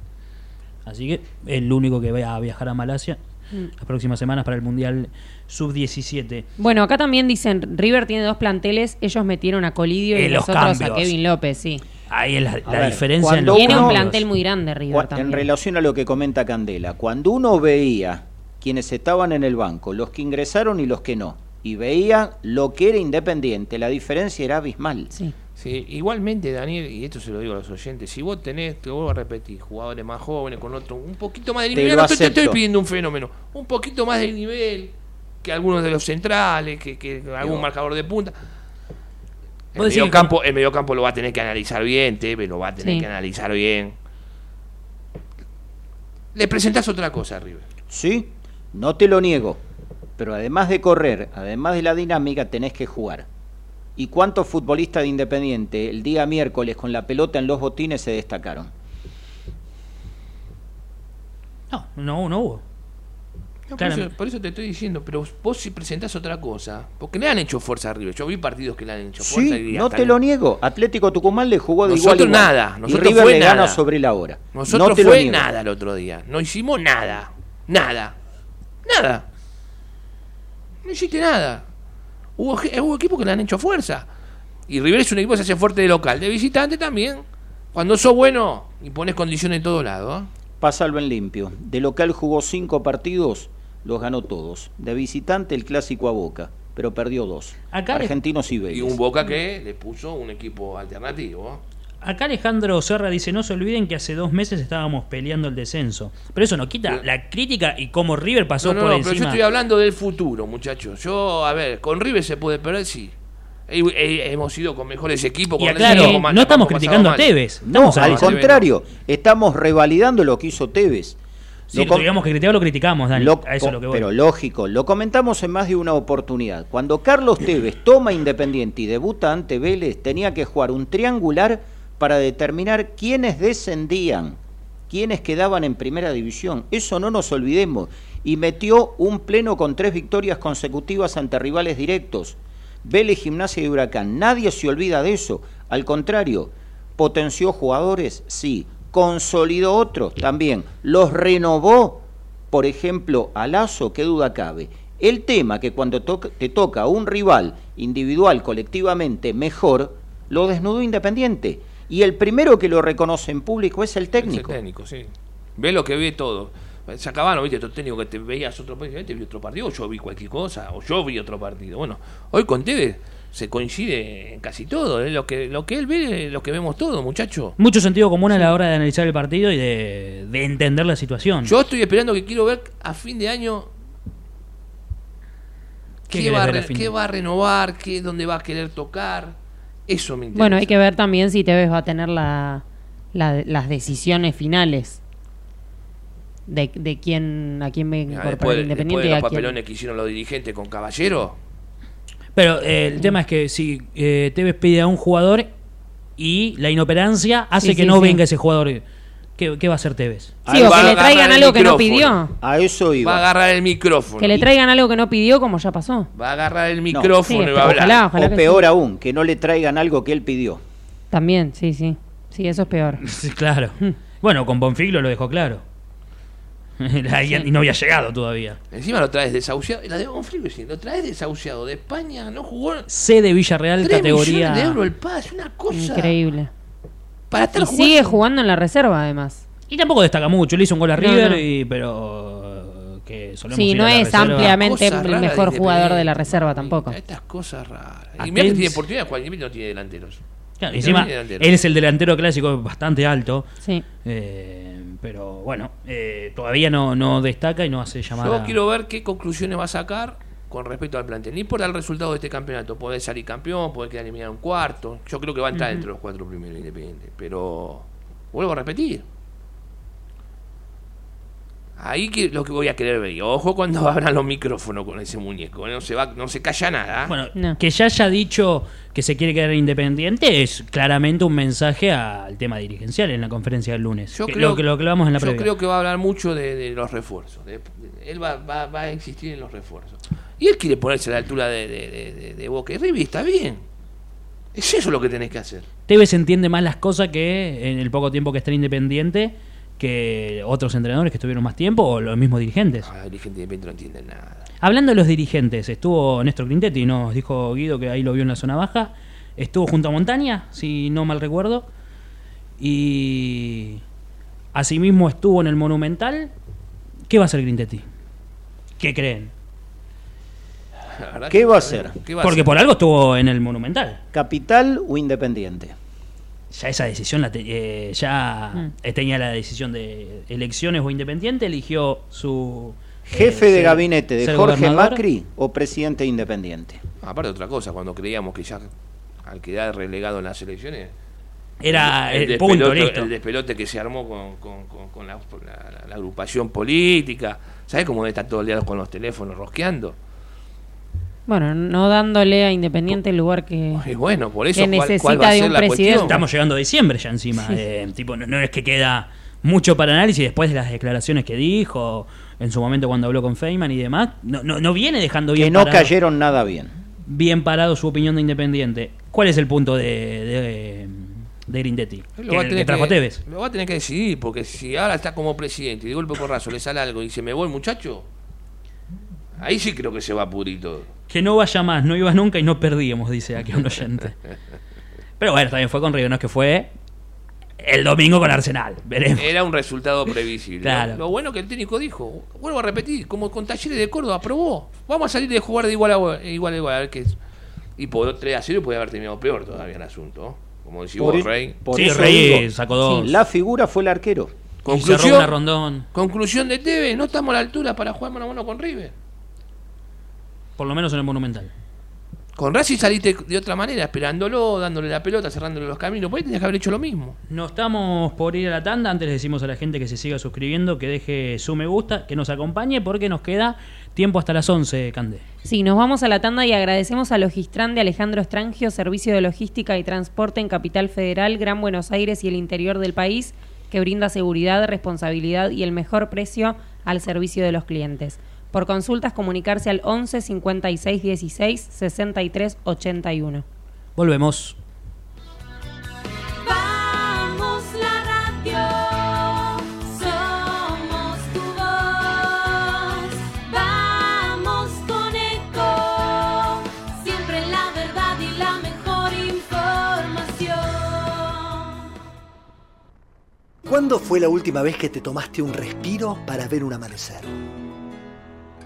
Speaker 2: Así que el único que va a viajar a Malasia. las próximas semanas para el Mundial Sub-17.
Speaker 5: Bueno, acá también dicen, River tiene dos planteles, ellos metieron a Colidio y
Speaker 2: Eh,
Speaker 5: los
Speaker 2: los
Speaker 5: otros a. Kevin López, sí.
Speaker 2: Ahí es la, la
Speaker 3: ver,
Speaker 2: diferencia en los
Speaker 5: Tiene un
Speaker 3: uno-
Speaker 5: plantel muy grande River
Speaker 3: Cua-
Speaker 5: también.
Speaker 3: En relación a lo que comenta Candela, cuando uno veía quienes estaban en el banco, los que ingresaron y los que no, y veía lo que era Independiente, la diferencia era abismal.
Speaker 5: Sí.
Speaker 4: Sí, igualmente, Daniel, y esto se lo digo a los oyentes, si vos tenés, te vuelvo a repetir, jugadores más jóvenes con otro, un poquito más de
Speaker 3: Te
Speaker 4: nivel,
Speaker 3: lo
Speaker 4: no te, te estoy pidiendo un fenómeno, un poquito más de nivel que algunos de los centrales, que, que algún
Speaker 3: Digo,
Speaker 4: marcador de punta. El mediocampo, el mediocampo lo va a tener que analizar bien, Teve lo va a tener
Speaker 5: Sí.
Speaker 4: que analizar bien. Le presentás otra cosa, River.
Speaker 3: Sí, no te lo niego, pero además de correr, además de la dinámica, tenés que jugar. ¿Y cuántos futbolistas de Independiente el día miércoles con la pelota en los botines se destacaron?
Speaker 2: No, no, no hubo.
Speaker 4: No, por, eso, por eso te estoy diciendo, pero vos si presentás otra cosa, porque le han hecho fuerza a River. Yo vi partidos que le han hecho fuerza.
Speaker 3: Sí,
Speaker 4: y
Speaker 3: no te lo niego. Atlético Tucumán le jugó de
Speaker 4: Nosotros
Speaker 3: igual a
Speaker 4: nada,
Speaker 3: y
Speaker 4: nosotros
Speaker 3: River
Speaker 4: fue
Speaker 3: le gana
Speaker 4: nada.
Speaker 3: sobre la hora.
Speaker 4: Nosotros
Speaker 3: no te lo
Speaker 4: fue
Speaker 3: niego.
Speaker 4: nada el otro día. No hicimos nada. Nada. Nada. No hiciste nada. Hubo, hubo equipos que le han hecho fuerza. Y River es un equipo que se hace fuerte de local. De visitante también. Cuando sos bueno y pones condiciones en todos lados. ¿eh?
Speaker 3: Pásalo en limpio. De local jugó cinco partidos, los ganó todos. De visitante el clásico a Boca, pero perdió dos.
Speaker 2: Acá
Speaker 3: Argentinos y Vélez.
Speaker 4: Y un Boca que le puso un equipo alternativo. ¿eh?
Speaker 2: Acá Alejandro Serra dice, no se olviden que hace dos meses estábamos peleando el descenso. Pero eso no quita la crítica y cómo River pasó
Speaker 4: No, no,
Speaker 2: por
Speaker 4: no, pero yo
Speaker 2: encima.
Speaker 4: estoy hablando del futuro, muchachos. Yo, a ver, con River se puede perder, sí. He- he- hemos ido con mejores equipos.
Speaker 2: Y
Speaker 4: con más-
Speaker 2: no estamos criticando a. Tevez.
Speaker 3: No,
Speaker 2: Estamos
Speaker 3: al contrario, estamos revalidando lo que hizo Tevez.
Speaker 2: Si
Speaker 3: Lo
Speaker 2: tuviéramos que criticar, lo criticamos, Dani.
Speaker 3: Lo-
Speaker 2: a eso es lo que voy.
Speaker 3: pero lógico, lo comentamos en más de una oportunidad. Cuando Carlos Tevez toma Independiente y debuta ante Vélez, tenía que jugar un triangular para determinar quiénes descendían, quiénes quedaban en primera división. Eso no nos olvidemos. Y metió un pleno con tres victorias consecutivas ante rivales directos. Vélez, Gimnasia y Huracán. Nadie se olvida de eso. Al contrario, potenció jugadores, sí. Consolidó otros también. Los renovó por ejemplo, a Lazo, qué duda cabe. El tema que cuando te toca a un rival individual, colectivamente, mejor, lo desnudó Independiente. Y el primero que lo reconoce en público es el técnico.
Speaker 4: Es el técnico, sí. Ve lo que ve todo. Se acabaron, viste, estos técnicos que te veías otro partido, te vi otro partido, o yo vi cualquier cosa, o yo vi otro partido. Bueno, hoy con Tevez se coincide en casi todo. ¿eh? Lo, que, lo que él ve, lo que vemos todos, muchachos.
Speaker 2: Mucho sentido común a la hora de analizar el partido y de, de entender la situación.
Speaker 4: Yo estoy esperando que quiero ver a fin de año
Speaker 2: ¿Qué
Speaker 4: va, a
Speaker 2: a
Speaker 4: qué
Speaker 2: de-
Speaker 4: va a renovar, qué, dónde va a querer tocar. Eso me interesa.
Speaker 5: Bueno, hay que ver también si Tevez va a tener la, la- las decisiones finales de, de quién a quién ve
Speaker 4: Mira,
Speaker 5: incorporar
Speaker 4: después
Speaker 5: Independiente
Speaker 4: de
Speaker 5: y
Speaker 4: los
Speaker 5: a quién.
Speaker 4: papelones que hicieron los dirigentes con Caballero,
Speaker 2: Pero eh, el tema es que si eh, Tevez pide a un jugador y la inoperancia hace
Speaker 5: Sí,
Speaker 2: que
Speaker 5: sí,
Speaker 2: no
Speaker 5: sí.
Speaker 2: venga ese jugador, ¿qué, qué va a hacer Tevez?
Speaker 5: Sí, o
Speaker 4: va
Speaker 5: que
Speaker 4: a
Speaker 5: le
Speaker 4: agarrar
Speaker 5: traigan
Speaker 4: el
Speaker 5: algo que no
Speaker 4: micrófono.
Speaker 5: pidió.
Speaker 3: A eso
Speaker 4: va a
Speaker 3: iba.
Speaker 4: agarrar el micrófono.
Speaker 5: Que le traigan algo que no pidió, como ya pasó.
Speaker 4: Va a agarrar el micrófono
Speaker 5: Sí,
Speaker 4: y va a hablar.
Speaker 5: ojalá, ojalá
Speaker 3: O
Speaker 5: que
Speaker 3: peor
Speaker 5: sí.
Speaker 3: aún, que no le traigan algo que él pidió.
Speaker 5: También, sí, sí. Sí, eso es peor.
Speaker 2: Sí, claro. Bueno, con Bonfiglio lo dejó claro. y no había llegado todavía.
Speaker 4: Encima lo traes desahuciado. La de lo traes desahuciado de España, no jugó
Speaker 2: C de Villarreal,
Speaker 4: 3
Speaker 2: categoría.
Speaker 4: de euros el pase, una cosa.
Speaker 5: Increíble.
Speaker 4: Para estar
Speaker 5: Y
Speaker 4: jugando.
Speaker 5: sigue jugando en la reserva, además.
Speaker 2: Y tampoco destaca mucho. Le hizo un gol a River,
Speaker 5: no.
Speaker 2: Y, pero. Que solemos
Speaker 5: Sí,
Speaker 2: ir
Speaker 5: no
Speaker 2: a la
Speaker 5: es
Speaker 2: reserva.
Speaker 5: ampliamente el mejor
Speaker 4: de
Speaker 5: jugador de la reserva tampoco.
Speaker 4: Estas cosas raras. Y mira que tiene oportunidad, Juan no tiene delanteros.
Speaker 2: Claro, y encima, él es el delantero clásico bastante alto.
Speaker 5: Sí.
Speaker 2: eh, pero bueno, eh, todavía no, no destaca y no hace llamada.
Speaker 4: Yo quiero ver qué conclusiones va a sacar con respecto al plantel. Ni por el resultado de este campeonato. Puede salir campeón, puede quedar eliminado en cuarto. Yo creo que va a entrar entre los cuatro primeros Independiente. Pero vuelvo a repetir. Ahí que lo que voy a querer ver. Y Ojo cuando abran los micrófonos con ese muñeco. No se va, no se calla nada. ¿eh?
Speaker 2: Bueno,
Speaker 5: No.
Speaker 2: que ya haya dicho que se quiere quedar independiente es claramente un mensaje al tema dirigencial en la conferencia del lunes.
Speaker 4: Yo
Speaker 2: que
Speaker 4: creo
Speaker 2: lo que lo clavamos en la
Speaker 4: yo
Speaker 2: previa.
Speaker 4: creo que va a hablar mucho de, de los refuerzos. de- de- él va, va- va a insistir en los refuerzos. Y él quiere ponerse a la altura de, de, de- de- de Boca y River. Está bien. Es eso lo que tenés que hacer.
Speaker 2: Tevez entiende más las cosas que en el poco tiempo que está en independiente que otros entrenadores que estuvieron más tiempo o los mismos dirigentes.
Speaker 4: Ah, el dirigente independiente no entiende nada.
Speaker 2: Hablando de los dirigentes, estuvo Néstor Quintetti, nos dijo Guido que ahí lo vio en la zona baja. Estuvo junto a Montaña, si no mal recuerdo. Y asimismo estuvo en el Monumental. ¿Qué va a hacer Grindetti? ¿Qué creen?
Speaker 3: ¿Qué va a hacer?
Speaker 4: ¿Qué va a
Speaker 2: Porque por algo estuvo en el Monumental.
Speaker 3: ¿Capital o Independiente?
Speaker 2: Ya esa decisión la te- eh, ya
Speaker 5: Mm.
Speaker 2: tenía la decisión de elecciones o independiente, eligió su
Speaker 3: ¿Jefe
Speaker 2: eh,
Speaker 3: de
Speaker 2: ser-
Speaker 3: gabinete de Jorge
Speaker 2: gobernador.
Speaker 3: Macri o presidente independiente?
Speaker 4: Aparte otra cosa, cuando creíamos que ya al quedar relegado en las elecciones,
Speaker 2: Era el,
Speaker 4: despelote,
Speaker 2: punto, listo.
Speaker 4: el despelote que se armó con, con- con- con la, la- la agrupación política. ¿Sabes cómo está todo el día con los teléfonos rosqueando?
Speaker 5: Bueno, no dándole a Independiente el lugar que...
Speaker 4: Y bueno, por eso,
Speaker 5: Que
Speaker 4: ¿cuál,
Speaker 5: necesita
Speaker 4: cuál va a
Speaker 5: de
Speaker 4: ser
Speaker 5: un
Speaker 4: la
Speaker 5: presidente.
Speaker 4: cuestión?
Speaker 2: Estamos llegando a diciembre ya encima. eh, tipo, no, no es que queda mucho para análisis después de las declaraciones que dijo en su momento cuando habló con Feynman y demás. No, no, no viene dejando bien
Speaker 3: Que no
Speaker 2: parado,
Speaker 3: cayeron nada bien.
Speaker 2: bien parado su opinión de Independiente. ¿Cuál es el punto de, de, de Grindetti?
Speaker 4: Lo va, a
Speaker 2: que
Speaker 4: tener
Speaker 2: trajo
Speaker 4: que,
Speaker 2: Tevez.
Speaker 4: lo va a tener que decidir, porque si ahora está como presidente y de golpe porrazo le sale algo y dice, me voy muchacho, ahí sí creo que se va a pudrir todo.
Speaker 2: Que no vaya más, no iba nunca y no perdíamos, dice aquí un oyente. Pero bueno, también fue con River, no es que fue el domingo con Arsenal. Veremos.
Speaker 4: Era un resultado previsible.
Speaker 2: Claro.
Speaker 4: Lo, lo bueno que el técnico dijo, vuelvo a repetir, como con Talleres de Córdoba, aprobó. Vamos a salir de jugar de igual a igual, a igual a ver qué es. Y por 3 a 0 puede haber terminado peor todavía el asunto. Como decís
Speaker 3: Por,
Speaker 4: vos, Rey.
Speaker 3: por
Speaker 2: sí, Rey
Speaker 3: digo,
Speaker 2: sacó dos.
Speaker 3: la figura fue el arquero.
Speaker 2: Y cerró
Speaker 4: Conclusión,
Speaker 2: una rondón.
Speaker 4: conclusión de Tevez, no estamos a la altura para jugar mano a mano con River.
Speaker 2: Por lo menos en el Monumental.
Speaker 4: Con Racing saliste de otra manera, esperándolo, dándole la pelota, cerrándole los caminos. Por ahí tenías que haber hecho lo mismo.
Speaker 2: No estamos por ir a la tanda. Antes les decimos a la gente que se siga suscribiendo, que deje su me gusta, que nos acompañe, porque nos queda tiempo hasta las 11, Cande.
Speaker 5: Sí, nos vamos a la tanda y agradecemos a Logistran de Alejandro Estrangio, Servicio de Logística y Transporte en Capital Federal, Gran Buenos Aires y el interior del país, que brinda seguridad, responsabilidad y el mejor precio al servicio de los clientes. Por consultas, comunicarse al 11 56 16 63 81.
Speaker 2: Volvemos.
Speaker 6: Vamos la radio, somos tu voz. Vamos con eco, siempre la verdad y la mejor información.
Speaker 7: ¿Cuándo fue la última vez que te tomaste un respiro para ver un amanecer?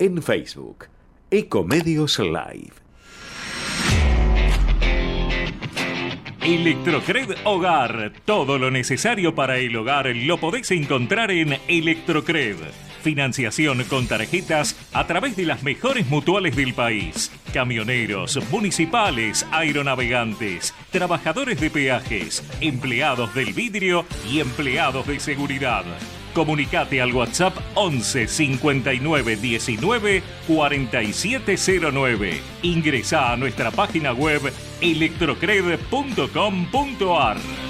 Speaker 8: en Facebook, Ecomedios Live.
Speaker 1: Electrocred Hogar. Todo lo necesario para el hogar lo podés encontrar en Electrocred. Financiación con tarjetas a través de las mejores mutuales del país. Camioneros, municipales, aeronavegantes, trabajadores de peajes, empleados del vidrio y empleados de seguridad. Comunicate al WhatsApp 11 59 19 4709. Ingresa a nuestra página web electrocred.com.ar.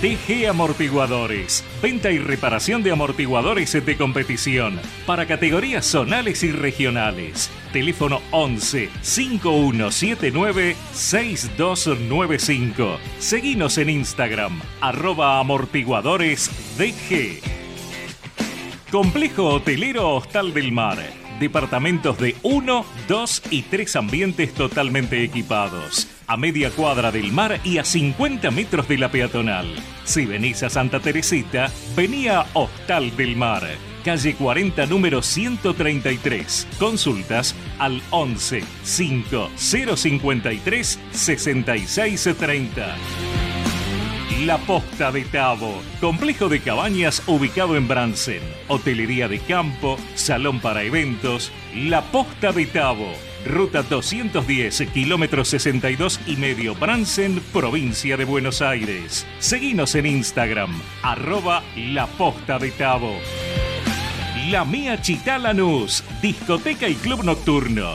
Speaker 1: TG Amortiguadores. Venta y reparación de amortiguadores de competición para categorías zonales y regionales. Teléfono 11 5179 6295. Seguinos en Instagram, arroba amortiguadores DG. Complejo Hotelero Hostal del Mar. Departamentos de 1, 2 y 3 ambientes totalmente equipados. A media cuadra del mar y a 50 metros de la peatonal. Si venís a Santa Teresita, vení a Hostal del Mar. Calle 40, número 133. Consultas al 11 5 053 6630. La Posta de Tabo, complejo de cabañas ubicado en Bransen, hotelería de campo, salón para eventos, La Posta de Tabo, ruta 210, kilómetro 62 y medio, Bransen, provincia de Buenos Aires. Seguinos en Instagram, arroba La Posta de Tabo. La Mía Chitá Lanús, discoteca y club nocturno.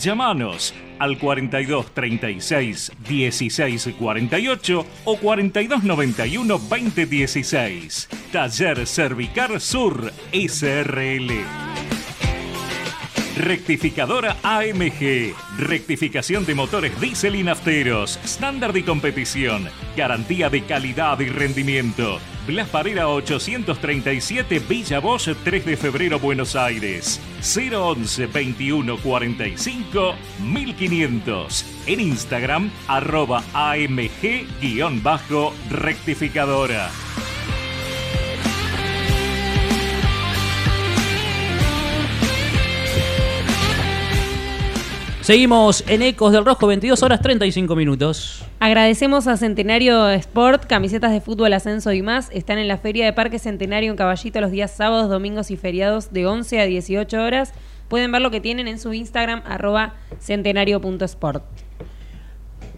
Speaker 1: Llámanos al 42 36 16 48 o 42 91 20 16. Taller Cervicar Sur SRL. Rectificadora AMG. Rectificación de motores diésel y nafteros. Estándar de competición. Garantía de calidad y rendimiento. Blas Parera 837 Villa Bosch 3 de febrero Buenos Aires. 011 21 45 1500. En Instagram arroba AMG-rectificadora.
Speaker 2: Seguimos en Ecos del Rojo, 22 horas 35 minutos.
Speaker 5: Agradecemos a Centenario Sport, camisetas de fútbol, ascenso y más. Están en la Feria de Parque Centenario en Caballito los días sábados, domingos y feriados de 11 a 18 horas. Pueden ver lo que tienen en su Instagram, arroba centenario.sport.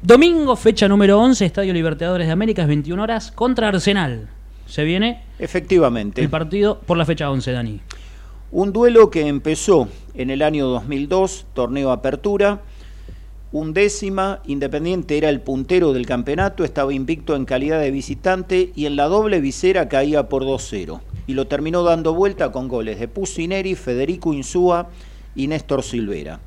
Speaker 2: Domingo, fecha número 11, Estadio Libertadores de Américas, 21 horas, contra Arsenal. Se viene
Speaker 3: Efectivamente.
Speaker 2: el partido por la fecha 11, Dani.
Speaker 3: Un duelo que empezó en el año 2002, torneo Apertura. Undécima, Independiente era el puntero del campeonato, estaba invicto en calidad de visitante y en la doble visera caía por 2-0. Y lo terminó dando vuelta con goles de Pusineri, Federico Insúa y Néstor Silvera.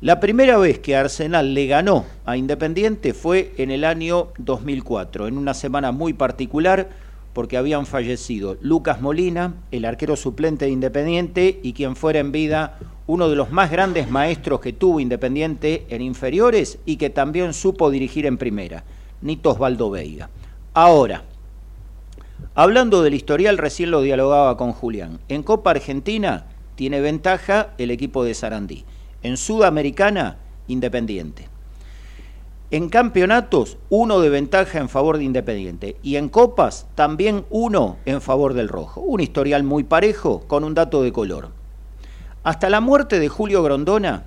Speaker 3: La primera vez que Arsenal le ganó a Independiente fue en el año 2004, en una semana muy particular porque habían fallecido Lucas Molina, el arquero suplente de Independiente y quien fuera en vida uno de los más grandes maestros que tuvo Independiente en inferiores y que también supo dirigir en primera. Nito Osvaldo Veiga. Ahora, hablando del historial, recién lo dialogaba con Julián. En Copa Argentina tiene ventaja el equipo de Sarandí. En Sudamericana, Independiente. En campeonatos, uno de ventaja en favor de Independiente. Y en copas, también uno en favor del rojo. Un historial muy parejo con un dato de color. Hasta la muerte de Julio Grondona,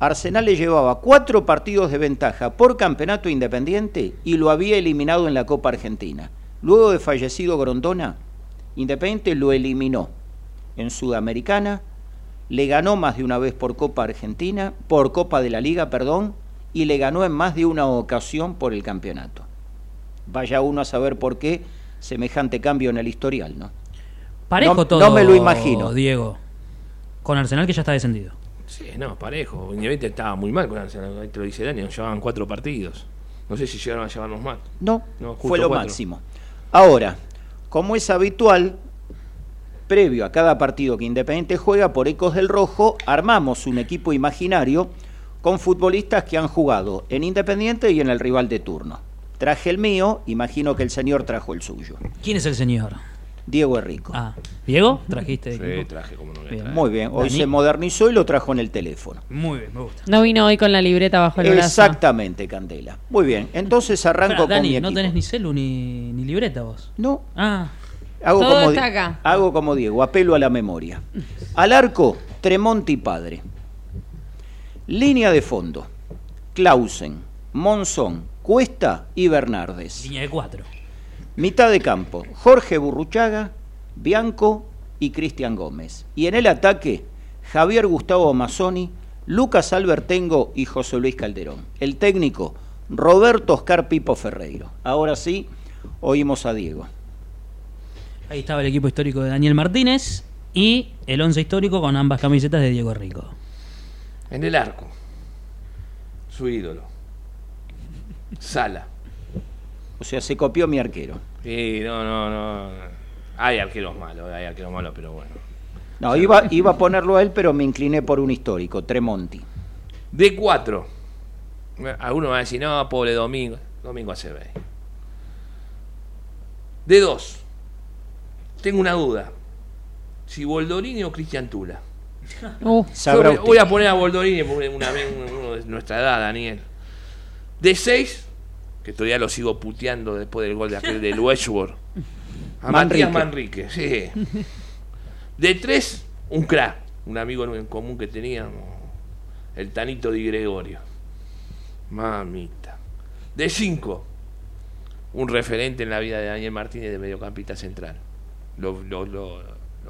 Speaker 3: Arsenal le llevaba cuatro partidos de ventaja por campeonato independiente y lo había eliminado en la Copa Argentina. Luego de fallecido Grondona, Independiente lo eliminó en Sudamericana, le ganó más de una vez por Copa Argentina, por Copa de la Liga, perdón, y le ganó en más de una ocasión por el campeonato. Vaya uno a saber por qué semejante cambio en el historial, ¿no?
Speaker 2: Parejo
Speaker 3: No-
Speaker 2: todo.
Speaker 3: no me lo imagino.
Speaker 2: Diego. Con Arsenal que ya está descendido.
Speaker 4: Sí, no, parejo. Independiente estaba muy mal con Arsenal. Ahí te lo dice Dani, nos llevaban cuatro partidos. No sé si llegaron a llevarnos más.
Speaker 3: No,
Speaker 4: No,
Speaker 3: fue lo
Speaker 4: cuatro.
Speaker 3: máximo. Ahora, como es habitual, previo a cada partido que Independiente juega por Ecos del Rojo, armamos un equipo imaginario con futbolistas que han jugado en Independiente y en el rival de turno. Traje el mío, imagino que el señor trajo el suyo.
Speaker 2: ¿Quién es el señor?
Speaker 3: Diego Errico.
Speaker 2: Ah, ¿Diego? ¿Trajiste
Speaker 4: Sí,
Speaker 2: equipo?
Speaker 4: traje como no voy a
Speaker 2: Bien.
Speaker 3: Muy bien, hoy
Speaker 2: Dani.
Speaker 3: se modernizó y lo trajo en el teléfono.
Speaker 2: Muy bien, me gusta.
Speaker 5: No vino hoy con la libreta bajo el brazo.
Speaker 3: Exactamente, Candela. Muy bien, entonces arranco
Speaker 2: Pará,
Speaker 3: con
Speaker 2: Dani,
Speaker 3: mi
Speaker 2: no tenés ni celu ni, ni libreta vos.
Speaker 3: No,
Speaker 2: Ah,
Speaker 3: Hago
Speaker 5: Todo
Speaker 3: como,
Speaker 5: está acá.
Speaker 3: hago como Diego, apelo a la memoria. Al arco, Tremonti padre. Línea de fondo, Clausen, Monzón, Cuesta y Bernardes.
Speaker 2: línea de cuatro.
Speaker 3: Mitad de campo, Jorge Burruchaga, Bianco y Cristian Gómez. Y en el ataque, Javier Gustavo Mazzoni, Lucas Albertengo y José Luis Calderón. El técnico, Roberto Oscar Pipo Ferreiro. Ahora sí, oímos a Diego.
Speaker 2: Ahí estaba el equipo histórico de Daniel Martínez y el once histórico con ambas camisetas de Diego Rico.
Speaker 4: En el arco. Su ídolo. Sala.
Speaker 3: O sea, se copió mi arquero.
Speaker 4: Sí, no, no, no. Hay arqueros malos, hay arqueros malos, pero bueno.
Speaker 3: No, iba, iba a ponerlo a él, pero me incliné por un histórico, Tremonti.
Speaker 4: De cuatro. Algunos van a decir, no, pobre Domingo. Domingo B. De dos. Tengo una duda. Si Boldorini o Cristian Tula.
Speaker 5: Uh,
Speaker 4: voy a poner a Boldorini porque una vez uno de nuestra edad, Daniel. De seis, que todavía lo sigo puteando después del gol de aquel del Westworld. A
Speaker 3: Manrique.
Speaker 4: Matías Manrique, sí. De tres, un crack, un amigo en común que teníamos, el Tanito Di Gregorio. Mamita. De cinco, un referente en la vida de Daniel Martínez de mediocampista central. Lo, lo, lo,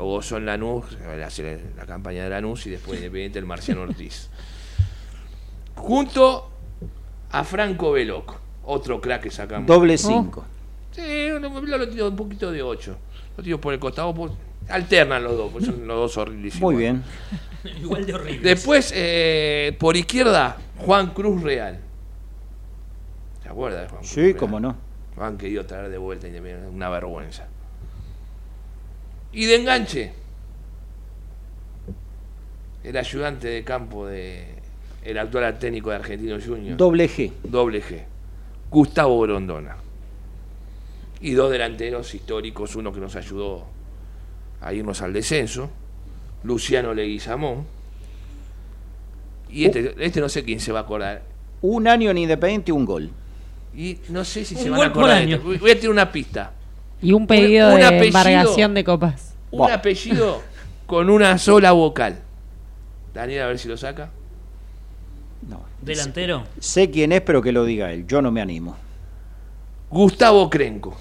Speaker 4: gozó en Lanús, la, la campaña de Lanús y después independiente el Marciano Ortiz. Junto a Franco Veloc, otro crack que sacamos.
Speaker 3: Doble cinco.
Speaker 4: Sí, lo, lo tiro un poquito de 8. Lo tiro por el costado. por- alternan los dos, pues son los dos horribles.
Speaker 3: Muy bien.
Speaker 2: Igual de horrible.
Speaker 4: Después, eh, por izquierda, Juan Cruz Real. ¿Se acuerda de Juan Cruz
Speaker 3: Sí,
Speaker 4: Real?
Speaker 3: cómo no.
Speaker 4: Lo han querido traer de vuelta, Independiente, una vergüenza. Y de enganche, el ayudante de campo de el actual técnico de Argentino Junior.
Speaker 3: Doble G.
Speaker 4: doble G. Gustavo Grondona. Y dos delanteros históricos, uno que nos ayudó a irnos al descenso, Luciano Leguizamón. Y este, este no sé quién se va a acordar.
Speaker 3: Un año en Independiente, un gol.
Speaker 4: Y no sé si
Speaker 2: Un
Speaker 4: se van a
Speaker 2: gol por
Speaker 4: acordar. de
Speaker 2: año.
Speaker 4: esto. Voy a tirar una pista.
Speaker 5: Y un pedido
Speaker 4: un
Speaker 5: de
Speaker 4: apellido-
Speaker 5: embargación de copas.
Speaker 4: Un apellido con una sola vocal. Daniel, a ver si lo saca.
Speaker 3: No.
Speaker 2: Delantero.
Speaker 3: Sé quién es, pero que lo diga él. Yo no me animo.
Speaker 4: Gustavo Crenco.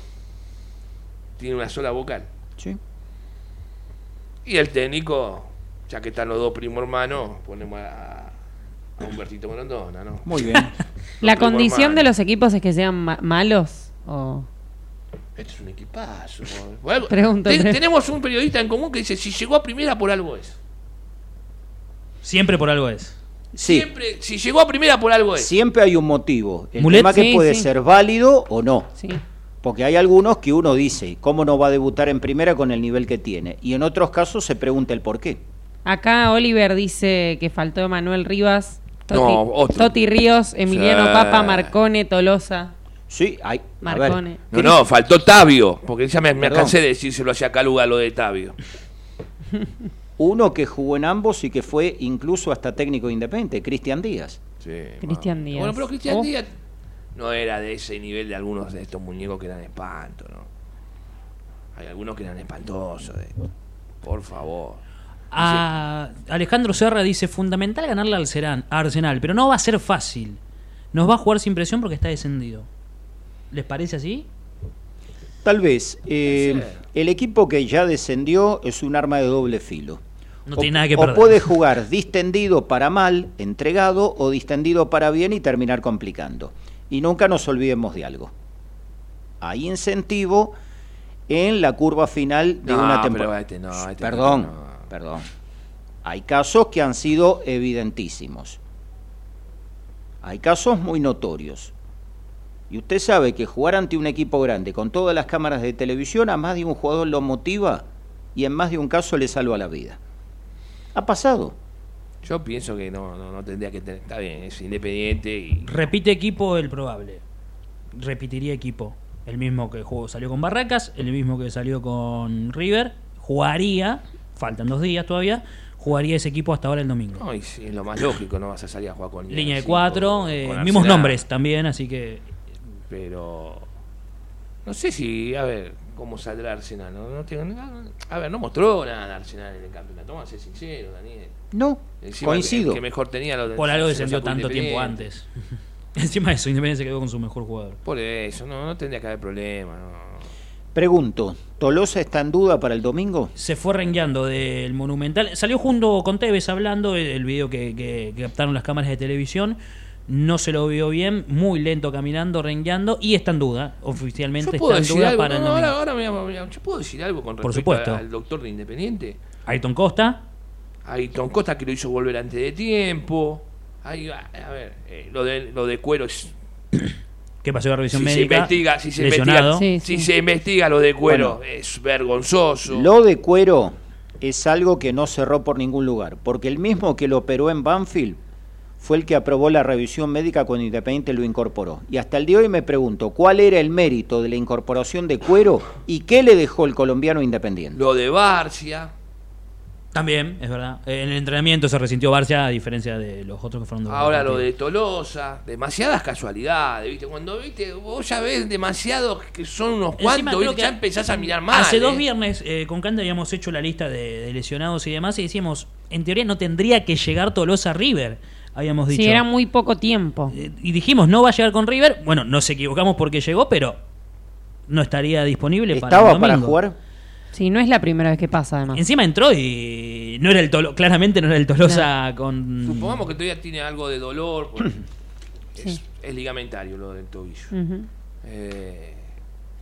Speaker 4: Tiene una sola vocal.
Speaker 3: ¿Sí?
Speaker 4: Y el técnico, ya que están los dos primos hermanos, ponemos a, a Humbertito Grondona, ¿no?
Speaker 3: Muy bien.
Speaker 5: ¿La condición de los equipos es que sean ma- malos? O...
Speaker 4: Este es un equipazo. Ten-
Speaker 5: pre-
Speaker 4: tenemos un periodista en común que dice, si llegó a primera por algo es.
Speaker 2: Siempre por algo es.
Speaker 3: Sí.
Speaker 4: Siempre, si llegó a primera por algo es.
Speaker 3: Siempre hay un motivo. El
Speaker 2: Mulet,
Speaker 3: tema que
Speaker 5: sí,
Speaker 3: puede
Speaker 5: sí.
Speaker 3: ser válido o no.
Speaker 5: Sí.
Speaker 3: Porque hay algunos que uno dice, ¿cómo no va a debutar en primera con el nivel que tiene? Y en otros casos se pregunta el por qué.
Speaker 5: Acá Oliver dice que faltó Manuel Rivas. Toti,
Speaker 4: No.
Speaker 5: Toti Ríos, Emiliano. Papa, Marcone, Tolosa.
Speaker 3: Sí, hay.
Speaker 5: Marcone.
Speaker 4: No, no, faltó Tabio, porque ya me, me cansé de decírselo hacia Caluga lo de Tabio.
Speaker 3: Uno que jugó en ambos y que fue incluso hasta técnico independiente, Cristian Díaz.
Speaker 4: Sí,
Speaker 5: Cristian. Díaz.
Speaker 4: Bueno, pero Cristian
Speaker 5: Oh.
Speaker 4: Díaz no era de ese nivel de algunos de estos muñecos que eran espanto, ¿no? Hay algunos que eran espantosos. de- Por favor.
Speaker 2: A Alejandro Serra dice, fundamental ganarle al Arsenal, pero no va a ser fácil. Nos va a jugar sin presión porque está descendido. ¿Les parece así?
Speaker 3: Tal vez. eh, el equipo que ya descendió es un arma de doble filo.
Speaker 2: No
Speaker 3: O-
Speaker 2: tiene nada que
Speaker 3: o
Speaker 2: perder.
Speaker 3: puede jugar distendido para mal, entregado, o distendido para bien y terminar complicando. Y nunca nos olvidemos de algo. Hay incentivo en la curva final de
Speaker 4: No,
Speaker 3: una temporada.
Speaker 4: este no, este
Speaker 3: perdón,
Speaker 4: no.
Speaker 3: perdón. Hay casos que han sido evidentísimos. Hay casos muy notorios. Y usted sabe que jugar ante un equipo grande con todas las cámaras de televisión a más de un jugador lo motiva y en más de un caso le salva la vida. Ha pasado.
Speaker 4: Yo pienso que no, no, no tendría que tener. Está bien, es independiente y.
Speaker 2: Repite equipo el probable. Repetiría equipo. El mismo que jugó, salió con Barracas, el mismo que salió con River. Jugaría, faltan dos días todavía, jugaría ese equipo hasta ahora el domingo.
Speaker 4: No, y sí, es lo más lógico, no vas a salir a jugar con
Speaker 2: Línea de cuatro, eh,
Speaker 4: con
Speaker 2: mismos nombres también, así que
Speaker 4: Pero. No sé si. A ver, cómo saldrá Arsenal. No, no tengo, no- a ver, no mostró nada Arsenal en el campeonato. Vamos a ser sinceros, Daniel.
Speaker 3: No,
Speaker 4: Encima,
Speaker 3: coincido.
Speaker 4: El que mejor tenía lo
Speaker 2: por algo descendió tanto tiempo antes. Encima de eso, Independiente se quedó con su mejor jugador.
Speaker 4: Por eso, no, no tendría que haber problema. No.
Speaker 3: Pregunto, ¿Tolosa está en duda para el domingo?
Speaker 2: Se fue rengueando del Monumental. Salió junto con Tevez hablando, el, el video que, que- que captaron las cámaras de televisión. No se lo vio bien, muy lento caminando, rengueando y está en duda. Oficialmente está en
Speaker 4: decir
Speaker 2: duda
Speaker 4: algo.
Speaker 2: para
Speaker 4: no, ahora, ahora yo puedo decir algo con
Speaker 2: Por
Speaker 4: respecto
Speaker 2: supuesto.
Speaker 4: al doctor de Independiente.
Speaker 2: Ayrton Costa,
Speaker 4: Ayrton Costa que lo hizo volver antes de tiempo. Ahí va, a ver, eh, lo, de, lo de cuero es.
Speaker 2: que pasó la revisión
Speaker 4: Si se
Speaker 2: médica,
Speaker 4: investiga, si se
Speaker 2: lesionado.
Speaker 4: investiga,
Speaker 5: Sí,
Speaker 4: si se investiga lo de cuero,
Speaker 3: Bueno.
Speaker 4: es vergonzoso.
Speaker 3: Lo de cuero es algo que no cerró por ningún lugar, porque el mismo que lo operó en Banfield fue el que aprobó la revisión médica cuando Independiente lo incorporó. Y hasta el día de hoy me pregunto, ¿cuál era el mérito de la incorporación de cuero y qué le dejó el colombiano Independiente?
Speaker 4: Lo de Barcia.
Speaker 2: También, es verdad. En el entrenamiento se resintió Barcia a diferencia de los otros que fueron dos
Speaker 4: Ahora lo de Tolosa, demasiadas casualidades, ¿viste? Cuando viste, vos ya ves demasiado que son unos
Speaker 2: Encima
Speaker 4: cuantos,
Speaker 2: que
Speaker 4: ya empezás a mirar mal.
Speaker 2: Hace dos
Speaker 4: ¿eh?
Speaker 2: viernes eh, con Cande habíamos hecho la lista de, de lesionados y demás y decíamos, en teoría no tendría que llegar Tolosa a River, habíamos dicho.
Speaker 5: Sí, era muy poco tiempo.
Speaker 2: Eh, y dijimos, no va a llegar con River. Bueno, nos equivocamos porque llegó, pero no estaría disponible para el
Speaker 3: ¿Estaba para jugar?
Speaker 5: Sí, no es la primera vez que pasa, además.
Speaker 2: Encima entró y no era el Tolo, claramente no era el Tolosa con...
Speaker 4: Supongamos que todavía tiene algo de dolor, porque es, es ligamentario lo del tobillo.
Speaker 5: Ujú.
Speaker 4: Eh,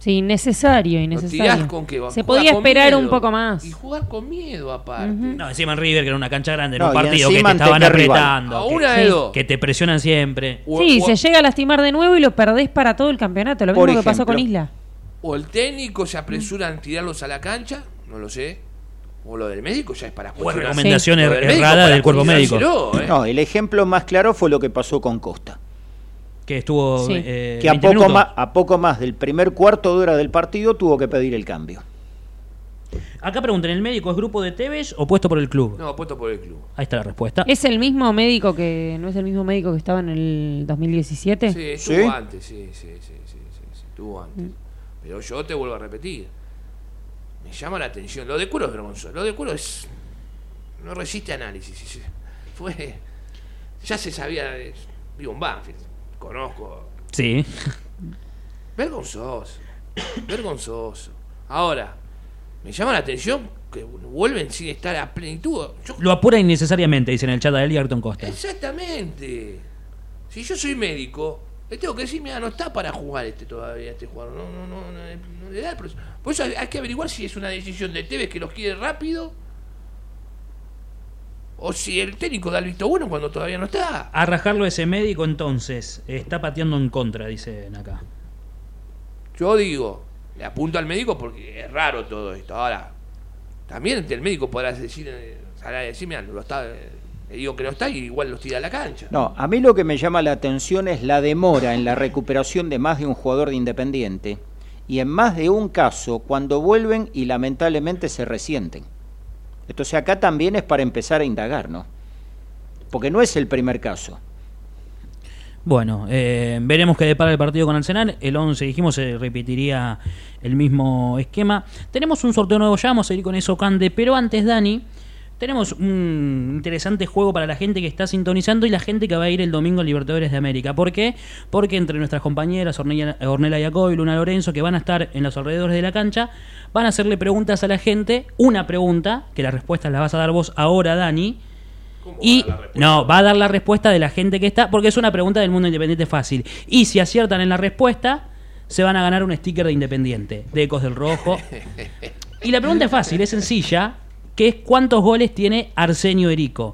Speaker 5: Sí, innecesario,
Speaker 4: ¿Lo
Speaker 5: innecesario.
Speaker 4: tirás con qué?
Speaker 5: Se podía esperar
Speaker 4: miedo.
Speaker 5: un poco más.
Speaker 4: Y jugar con miedo, aparte.
Speaker 2: No, encima en River, que era una cancha grande, en
Speaker 3: No,
Speaker 2: un partido que te estaban apretando,
Speaker 4: A
Speaker 2: que,
Speaker 4: una de
Speaker 5: sí.
Speaker 4: dos.
Speaker 2: que te presionan siempre.
Speaker 4: O-
Speaker 5: Sí,
Speaker 4: o-
Speaker 5: se llega a lastimar de nuevo y lo perdés para todo el campeonato. Lo mismo que pasó con Isla.
Speaker 4: O el técnico se apresura en tirarlos a la cancha, no lo sé. O lo del médico ya es para cuestionar-
Speaker 2: recomendación er-
Speaker 4: del
Speaker 2: errada del cuerpo médico.
Speaker 4: ¿eh?
Speaker 3: No, el ejemplo más claro fue lo que pasó con Costa.
Speaker 2: Que estuvo
Speaker 5: Sí.
Speaker 2: eh,
Speaker 3: que a
Speaker 2: 20
Speaker 3: poco, más, a poco más del primer cuarto de hora del partido tuvo que pedir el cambio.
Speaker 2: Acá preguntan, ¿el médico es grupo de Tevez o puesto por el club?
Speaker 4: No, puesto por el club.
Speaker 2: Ahí está la respuesta.
Speaker 5: ¿Es el mismo médico que no es el mismo médico que estaba en el 2017?
Speaker 4: Sí, estuvo
Speaker 3: ¿Sí?
Speaker 4: antes, sí, sí, sí, sí, sí, sí, estuvo antes. Pero yo te vuelvo a repetir. Me llama la atención. Lo de cuero es vergonzoso. Lo de cuero es. No resiste análisis. Fue. Ya se sabía. Vivo en Banfield. Conozco.
Speaker 2: Sí.
Speaker 4: Vergonzoso. Vergonzoso. Ahora, me llama la atención que vuelven sin estar a plenitud. Yo
Speaker 2: Lo apura innecesariamente, dice en el chat él y Ayrton Costa.
Speaker 4: Exactamente. Si yo soy médico, le tengo que decir, mira, no está para jugar este todavía, este jugador. No, no, no, no, no le da el proceso. Por eso hay, hay que averiguar si es una decisión de Tevez que los quiere rápido. O si el técnico da el visto bueno cuando todavía no está.
Speaker 2: A rajarlo ese médico entonces, está pateando en contra, dicen acá.
Speaker 4: Yo digo, le apunto al médico porque es raro todo esto. Ahora, también el médico podrá decir, eh, sabrá decir, mira, lo está, Le digo que no está y igual los tira a la cancha.
Speaker 3: No, a mí lo que me llama la atención es la demora en la recuperación de más de un jugador de Independiente y en más de un caso cuando vuelven y lamentablemente se resienten. Entonces acá también es para empezar a indagar, ¿no? Porque no es el primer caso.
Speaker 2: Bueno, eh, veremos qué depara el partido con Arsenal. El 11, dijimos, se repetiría el mismo esquema. Tenemos un sorteo nuevo, ya vamos a ir con eso, Cande. Pero antes, Dani, tenemos un interesante juego para la gente que está sintonizando y la gente que va a ir el domingo a Libertadores de América. ¿Por qué? Porque entre nuestras compañeras Ornella- Jacob y Luna Lorenzo, que van a estar en los alrededores de la cancha, van a hacerle preguntas a la gente. Una pregunta, que la respuesta la vas a dar vos ahora, Dani. Y no, va a dar la respuesta de la gente que está, porque es una pregunta del mundo independiente fácil. Y si aciertan en la respuesta, se van a ganar un sticker de Independiente, de Ecos del Rojo. Y la pregunta es fácil, es sencilla, que es cuántos goles tiene Arsenio Erico.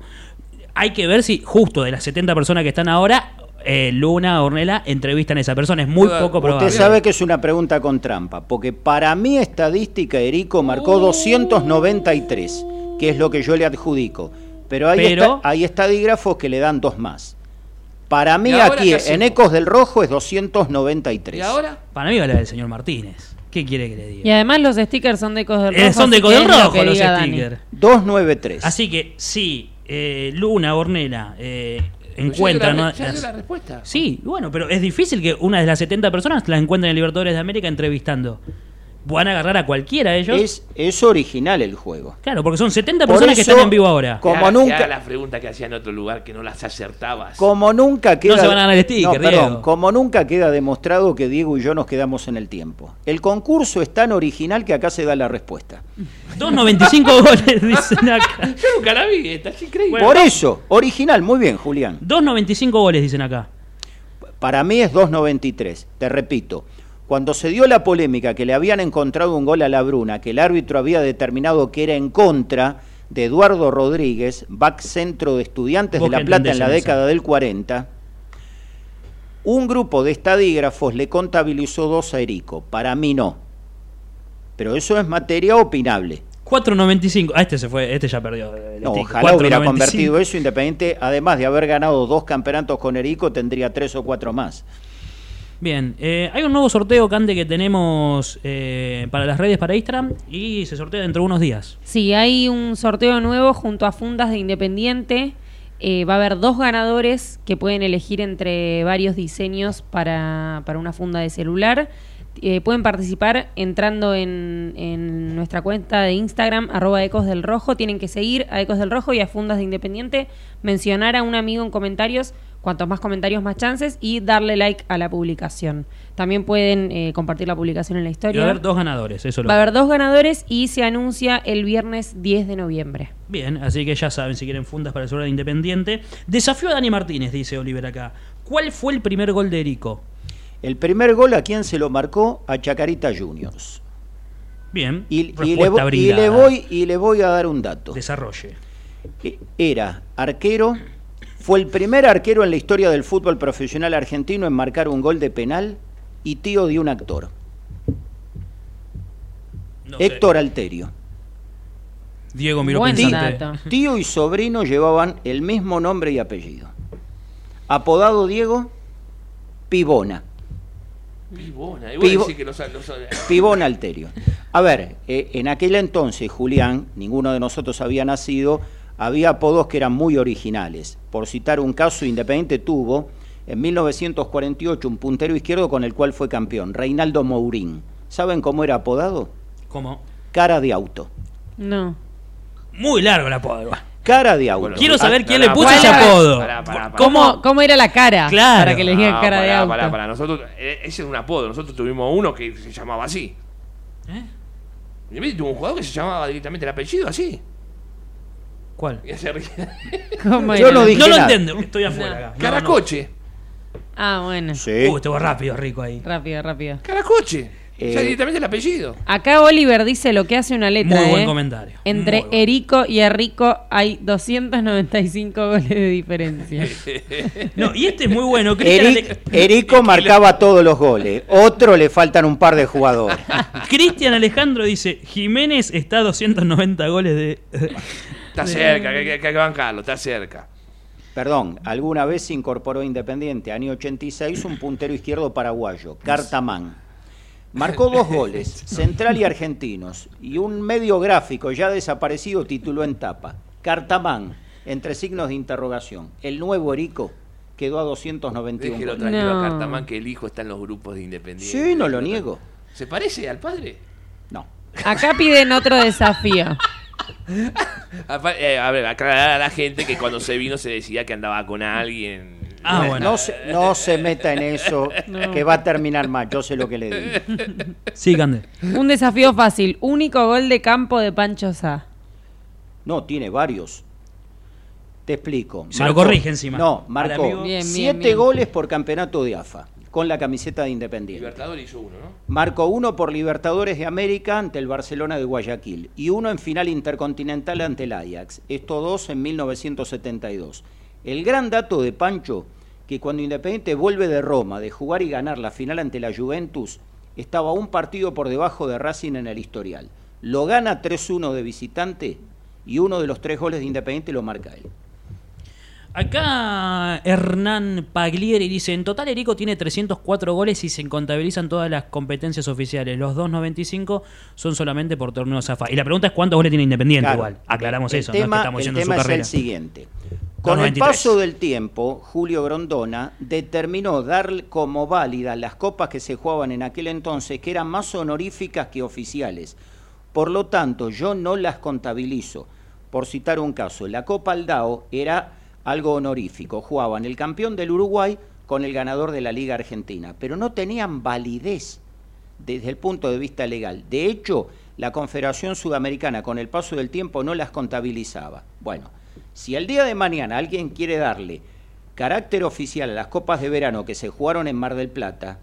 Speaker 2: Hay que ver si justo de las 70 personas que están ahora, eh, Luna, Ornella, entrevistan a esa persona. Es muy poco probable.
Speaker 3: Usted sabe que es una pregunta con trampa, porque para mi estadística Erico marcó 293, que es lo que yo le adjudico. Pero hay,
Speaker 2: Pero-
Speaker 3: esta- hay estadígrafos que le dan dos más. Para mí
Speaker 4: ¿Y ahora
Speaker 3: aquí en? Ecos del Rojo es 293.
Speaker 4: ¿Y ahora?
Speaker 2: Para mí vale la del señor Martínez. ¿Qué quiere que le diga?
Speaker 5: Y además los stickers son de Ecos del
Speaker 2: Eh,
Speaker 5: Rojo.
Speaker 2: son de Ecos del
Speaker 5: lo
Speaker 2: Rojo los stickers.
Speaker 3: 293.
Speaker 2: Así que si eh, Luna, Ornella, eh,
Speaker 4: Pero ya
Speaker 2: encuentran...
Speaker 4: dio la,
Speaker 2: ¿no?
Speaker 4: ya dio la respuesta.
Speaker 2: Sí, bueno, pero es difícil que una de las 70 personas la encuentren en Libertadores de América entrevistando. Van a agarrar a cualquiera de ellos.
Speaker 3: es, es original el juego.
Speaker 2: Claro, porque son 70
Speaker 3: Por
Speaker 2: personas que están en vivo ahora.
Speaker 3: Como nunca-
Speaker 4: haga la pregunta que hacía en otro lugar que no las acertabas.
Speaker 3: Como nunca queda.
Speaker 2: se van a ganar el sticker,
Speaker 3: No, perdón,
Speaker 2: Diego.
Speaker 3: como nunca queda demostrado que Diego y yo nos quedamos en el tiempo. El concurso es tan original que acá se da la respuesta.
Speaker 2: 2.95 goles, dicen acá.
Speaker 4: Yo nunca la vi, esta es increíble.
Speaker 3: Por eso, original, muy bien, Julián.
Speaker 2: 2.95 goles, dicen acá.
Speaker 3: Para mí es 2.93. Te repito, cuando se dio la polémica que le habían encontrado un gol a la Bruna, que el árbitro había determinado que era en contra de Eduardo Rodríguez, back centro de estudiantes de La Plata en la década del 40, un grupo de estadígrafos le contabilizó dos a Erico. Para mí no. Pero eso es materia opinable.
Speaker 2: 4.95. Ah, este se fue, este ya perdió. el
Speaker 3: No, ojalá hubiera
Speaker 2: 4.95.
Speaker 3: convertido eso Independiente, además de haber ganado dos campeonatos con Erico, tendría tres o cuatro más.
Speaker 2: Bien, eh, hay un nuevo sorteo, Cande, que tenemos eh, para las redes para Instagram y se sortea dentro de unos días.
Speaker 5: Sí, hay un sorteo nuevo junto a Fundas de Independiente. Eh, va a haber dos ganadores que pueden elegir entre varios diseños para, para una funda de celular. Eh, pueden participar entrando en, en nuestra cuenta de Instagram, arroba Ecos del Rojo. Tienen que seguir a Ecos del Rojo y a Fundas de Independiente, mencionar a un amigo en comentarios, cuantos más comentarios más chances, y darle like a la publicación. También pueden eh, compartir la publicación en la
Speaker 2: Y
Speaker 5: historia.
Speaker 2: va a haber dos ganadores, eso lo
Speaker 5: Va a haber dos ganadores y se anuncia el viernes 10 de noviembre.
Speaker 2: Bien, así que ya saben, si quieren fundas para el celular independiente. Desafío a Dani Martínez, dice Oliver acá. ¿Cuál fue el primer gol de Erico?
Speaker 3: El primer gol a quién se lo marcó a Chacarita Juniors.
Speaker 2: Bien,
Speaker 3: Y, y le, y le voy, y le voy a dar un dato.
Speaker 2: Desarrolle.
Speaker 3: E- Era arquero, fue el primer arquero en la historia del fútbol profesional argentino en marcar un gol de penal y tío de un actor,
Speaker 2: No sé.
Speaker 3: Héctor Alterio.
Speaker 2: Diego miró
Speaker 5: Buen
Speaker 2: pensante.
Speaker 5: dato.
Speaker 3: Tío y sobrino llevaban el mismo nombre y apellido. Apodado Diego, Pibona.
Speaker 4: Pibona. Y vos
Speaker 3: Pibo-
Speaker 4: decís que los, los-
Speaker 3: Pibón Alterio. A ver, eh, en aquel entonces, Julián, ninguno de nosotros había nacido, había apodos que eran muy originales. Por citar un caso, Independiente tuvo en 1948 un puntero izquierdo con el cual fue campeón, Reinaldo Mourín. ¿Saben cómo era apodado?
Speaker 2: ¿Cómo?
Speaker 3: Cara de auto.
Speaker 5: No.
Speaker 2: Muy largo el apodo.
Speaker 3: Cara de auto.
Speaker 4: Bueno,
Speaker 2: Quiero saber
Speaker 4: Ah,
Speaker 2: quién
Speaker 4: pará,
Speaker 2: le puso ese apodo.
Speaker 5: ¿Cómo, ¿Cómo era la cara?
Speaker 2: Claro.
Speaker 5: Para que le digan
Speaker 4: No,
Speaker 5: cara de auto.
Speaker 4: pará, pará. Nosotros, eh, ese es un apodo. Nosotros tuvimos uno que se llamaba así.
Speaker 2: ¿Eh?
Speaker 4: Independiente tuvo un jugador que se llamaba directamente el apellido así.
Speaker 2: ¿Cuál?
Speaker 4: Y se ría.
Speaker 5: ¿Cómo
Speaker 3: Yo
Speaker 5: era?
Speaker 3: no dije
Speaker 2: No lo
Speaker 3: nada.
Speaker 2: entiendo, estoy afuera. acá. No,
Speaker 4: Caracoche.
Speaker 5: Ah, bueno.
Speaker 3: Sí.
Speaker 2: Uh, estuvo rápido, rico ahí.
Speaker 5: Rápido, rápido.
Speaker 4: Caracoche.
Speaker 3: Eh,
Speaker 4: O sea, directamente el apellido.
Speaker 5: Acá Oliver dice lo que hace una letra.
Speaker 2: Muy buen
Speaker 5: ¿eh?
Speaker 2: comentario.
Speaker 5: Entre
Speaker 2: Muy bueno.
Speaker 5: Erico y Enrico hay 295 goles de diferencia.
Speaker 2: No, y este es muy bueno. Cristian
Speaker 3: Eric-
Speaker 2: Ale-
Speaker 3: Erico marcaba todos los goles. Otro le faltan un par de jugadores.
Speaker 2: Cristian Alejandro dice, Jiménez está a 290 goles de...
Speaker 4: Está cerca, que, que- que hay que bancarlo, está cerca.
Speaker 3: Perdón, alguna vez se incorporó Independiente, año 86, un puntero izquierdo paraguayo, Cartamán. Marcó dos goles, Central y Argentinos, y un medio gráfico ya desaparecido tituló en tapa, Cartamán, entre signos de interrogación. El nuevo Erico quedó a 291
Speaker 4: Déjelo tranquilo
Speaker 5: No.
Speaker 4: a Cartamán que el hijo está en los grupos de Independiente.
Speaker 3: Sí, no lo niego.
Speaker 4: ¿Se parece al padre?
Speaker 3: No.
Speaker 5: Acá piden otro desafío.
Speaker 4: A, eh, a ver, aclarar a la gente que cuando se vino se decía que andaba con alguien.
Speaker 2: Ah,
Speaker 3: no,
Speaker 2: bueno.
Speaker 3: no se, no se meta en eso, que va a terminar mal, yo sé lo que le digo.
Speaker 2: Sí, Cande.
Speaker 5: Un desafío fácil. Único gol de campo de Pancho Sá.
Speaker 3: No, tiene varios. Te explico.
Speaker 2: Se lo corrige encima.
Speaker 3: No, marcó
Speaker 2: amigo.
Speaker 5: Bien, bien,
Speaker 3: siete
Speaker 5: bien.
Speaker 3: goles por campeonato de AFA, con la camiseta de Independiente.
Speaker 4: Libertador hizo uno, ¿no?
Speaker 3: Marcó uno por Libertadores de América ante el Barcelona de Guayaquil y uno en final intercontinental ante el Ajax. Estos dos en 1972. El gran dato de Pancho, que cuando Independiente vuelve de Roma de jugar y ganar la final ante la Juventus, estaba un partido por debajo de Racing en el historial. Lo gana 3-1 de visitante y uno de los tres goles de Independiente lo marca él.
Speaker 2: Acá Hernán Paglieri dice, en total Erico tiene 304 goles y se contabilizan todas las competencias oficiales. Los 2.95 son solamente por torneos AFA. Y la pregunta es cuántos goles tiene Independiente
Speaker 3: Claro.
Speaker 2: igual. Aclaramos
Speaker 3: El
Speaker 2: eso, no es que
Speaker 3: tema-
Speaker 2: estamos
Speaker 3: el
Speaker 2: yendo en su
Speaker 3: tema es
Speaker 2: carrera.
Speaker 3: el siguiente. Con el
Speaker 2: 2.93.
Speaker 3: paso del tiempo, Julio Grondona determinó dar como válidas las copas que se jugaban en aquel entonces, que eran más honoríficas que oficiales. Por lo tanto, yo no las contabilizo. Por citar un caso, la Copa Aldao era algo honorífico. Jugaban el campeón del Uruguay con el ganador de la Liga Argentina, pero no tenían validez desde el punto de vista legal. De hecho, la Confederación Sudamericana con el paso del tiempo no las contabilizaba. Bueno, si el día de mañana alguien quiere darle carácter oficial a las copas de verano que se jugaron en Mar del Plata,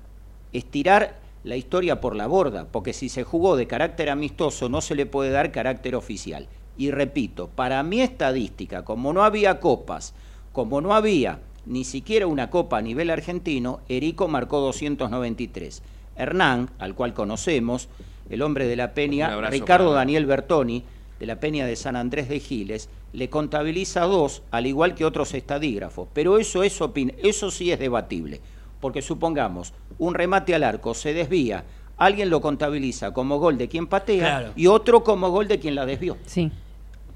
Speaker 3: estirar la historia por la borda, porque si se jugó de carácter amistoso no se le puede dar carácter oficial. Y repito, para mi estadística, como no había copas, como no había ni siquiera una copa a nivel argentino, Erico marcó 293. Hernán, al cual conocemos, el hombre de la Peña, Ricardo
Speaker 4: para-
Speaker 3: Daniel Bertoni, de la Peña de San Andrés de Giles, le contabiliza dos, al igual que otros estadígrafos. Pero eso, es opin- eso sí es debatible, porque supongamos, un remate al arco se desvía, alguien lo contabiliza como gol de quien patea
Speaker 2: Claro.
Speaker 3: y otro como gol de quien la desvió.
Speaker 5: Sí.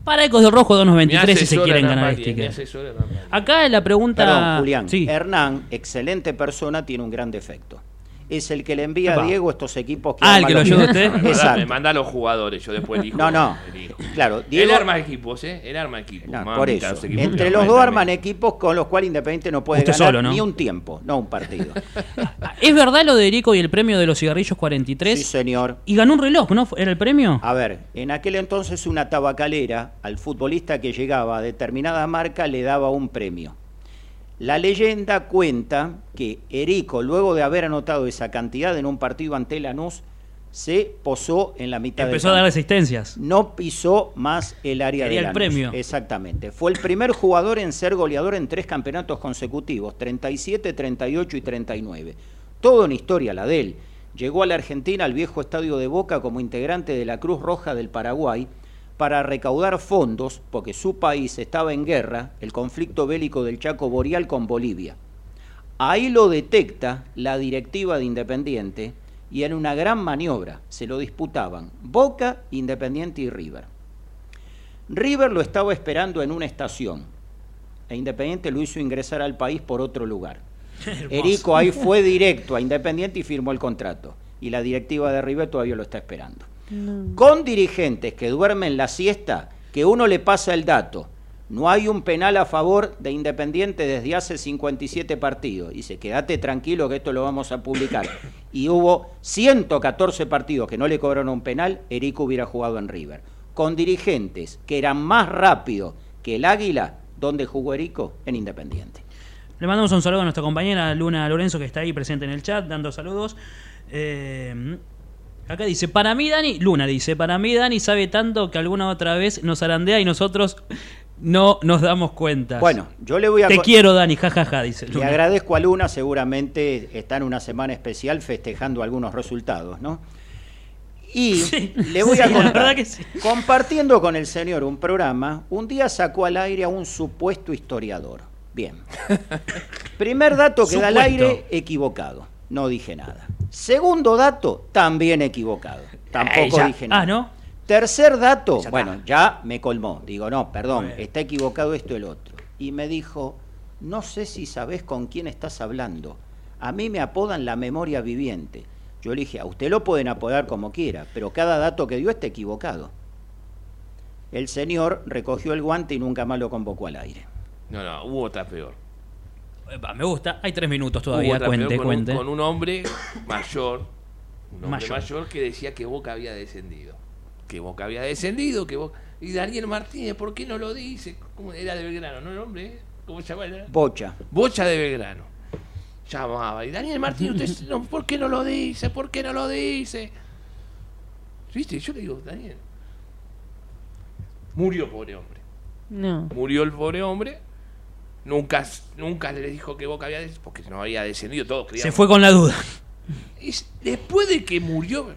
Speaker 2: Para Ecos del Rojo
Speaker 4: Mi
Speaker 2: 2.93 si se quieren ganar el sticker.
Speaker 4: Pagliari.
Speaker 2: Acá la pregunta...
Speaker 3: Perdón, Julián.
Speaker 2: Sí.
Speaker 3: Hernán, excelente persona, tiene un gran defecto. Es el que le envía
Speaker 2: Epa.
Speaker 3: a Diego estos equipos que
Speaker 2: Ah, el que lo
Speaker 3: los-
Speaker 2: ayuda usted.
Speaker 3: Exacto.
Speaker 4: manda a los jugadores, yo después elijo.
Speaker 3: No, no.
Speaker 4: elijo.
Speaker 3: Claro,
Speaker 4: Él
Speaker 3: Diego-
Speaker 4: arma equipos, ¿eh? Él arma equipos.
Speaker 3: No, por eso.
Speaker 4: los equipos
Speaker 3: Entre los dos
Speaker 4: él
Speaker 3: arman equipos con los cuales Independiente no puede
Speaker 2: Usted
Speaker 3: ganar
Speaker 2: solo, ¿no?
Speaker 3: ni un tiempo, no un partido.
Speaker 2: ¿Es verdad lo de Erico y el premio de los cigarrillos 43?
Speaker 3: sí, señor.
Speaker 2: Y ganó un reloj, ¿no? ¿Era el premio?
Speaker 3: A ver, en aquel entonces una tabacalera al futbolista que llegaba a determinada marca le daba un premio. La leyenda cuenta que Erico, luego de haber anotado esa cantidad en un partido ante Lanús, se posó en la mitad
Speaker 2: Empezó a
Speaker 3: del
Speaker 2: dar
Speaker 3: campo.
Speaker 2: asistencias.
Speaker 3: No pisó más el área
Speaker 2: Quería
Speaker 3: de
Speaker 2: el premio.
Speaker 3: Exactamente. Fue el primer jugador en ser goleador en tres campeonatos consecutivos, 37, 38 y 39. Todo en historia la de él. Llegó a la Argentina al viejo estadio de Boca como integrante de la Cruz Roja del Paraguay para recaudar fondos porque su país estaba en guerra, el conflicto bélico del Chaco Boreal con Bolivia. Ahí lo detecta la directiva de Independiente y en una gran maniobra se lo disputaban Boca, Independiente y River. River lo estaba esperando en una estación e Independiente lo hizo ingresar al país por otro lugar. Erico ahí fue directo a Independiente y firmó el contrato. Y la directiva de River todavía lo está esperando. Con dirigentes que duermen la siesta, que uno le pasa el dato. No hay un penal a favor de Independiente desde hace 57 partidos. Dice, quédate tranquilo que esto lo vamos a publicar. Y hubo 114 partidos que no le cobraron un penal, Erico hubiera jugado en River. Con dirigentes que eran más rápidos que el Águila, ¿dónde jugó Erico? En Independiente.
Speaker 2: Le mandamos un saludo a nuestra compañera Luna Lorenzo, que está ahí presente en el chat, dando saludos. Eh, acá dice, para mí Dani, Luna dice, para mí Dani sabe tanto que alguna otra vez nos arandea y nosotros no nos damos cuenta.
Speaker 3: Bueno, yo le voy a...
Speaker 2: Te quiero Dani, jajaja, dice
Speaker 3: Le
Speaker 2: Luna.
Speaker 3: agradezco a Luna, seguramente está en una semana especial festejando algunos resultados, ¿no? Y
Speaker 2: Sí,
Speaker 3: le voy a
Speaker 2: sí, la
Speaker 3: contar,
Speaker 2: que sí.
Speaker 3: compartiendo con el señor un programa, un día sacó al aire a un supuesto historiador. Bien. Primer dato que da al
Speaker 2: Supuesto.
Speaker 3: aire, equivocado. No dije nada. Segundo dato, también equivocado. Tampoco dije nada.
Speaker 2: Ah, ¿no?
Speaker 3: Tercer dato,
Speaker 2: Ya
Speaker 3: bueno, ya me colmó. Digo, no, perdón, está equivocado esto y el otro. Y me dijo, no sé si sabes con quién estás hablando. A mí me apodan la memoria viviente. Yo le dije, a usted lo pueden apodar como quiera, pero cada dato que dio está equivocado. El señor recogió el guante y nunca más lo convocó al aire.
Speaker 4: No, no, hubo otra peor.
Speaker 2: Me gusta. Hay tres minutos todavía. Cuente,
Speaker 4: con,
Speaker 2: cuente.
Speaker 4: Un, con un hombre mayor, un hombre
Speaker 2: Mayor.
Speaker 4: mayor. que decía que Boca había descendido. Que Boca había descendido, que Boca... Y Daniel Martínez, ¿por qué no lo dice? ¿Cómo era de Belgrano, no el hombre? ¿Cómo se llama?
Speaker 3: Bocha.
Speaker 4: Bocha de Belgrano. Llamaba. Y Daniel Martínez, usted, no, ¿por qué no lo dice? ¿Por qué no lo dice? ¿Viste? Yo le digo, Daniel. Murió pobre hombre.
Speaker 5: No.
Speaker 4: Murió el pobre hombre. Nunca, nunca le dijo que Boca había descendido, porque no había descendido, todos
Speaker 2: Se
Speaker 4: creíamos.
Speaker 2: fue con la duda.
Speaker 4: Y después de que murió,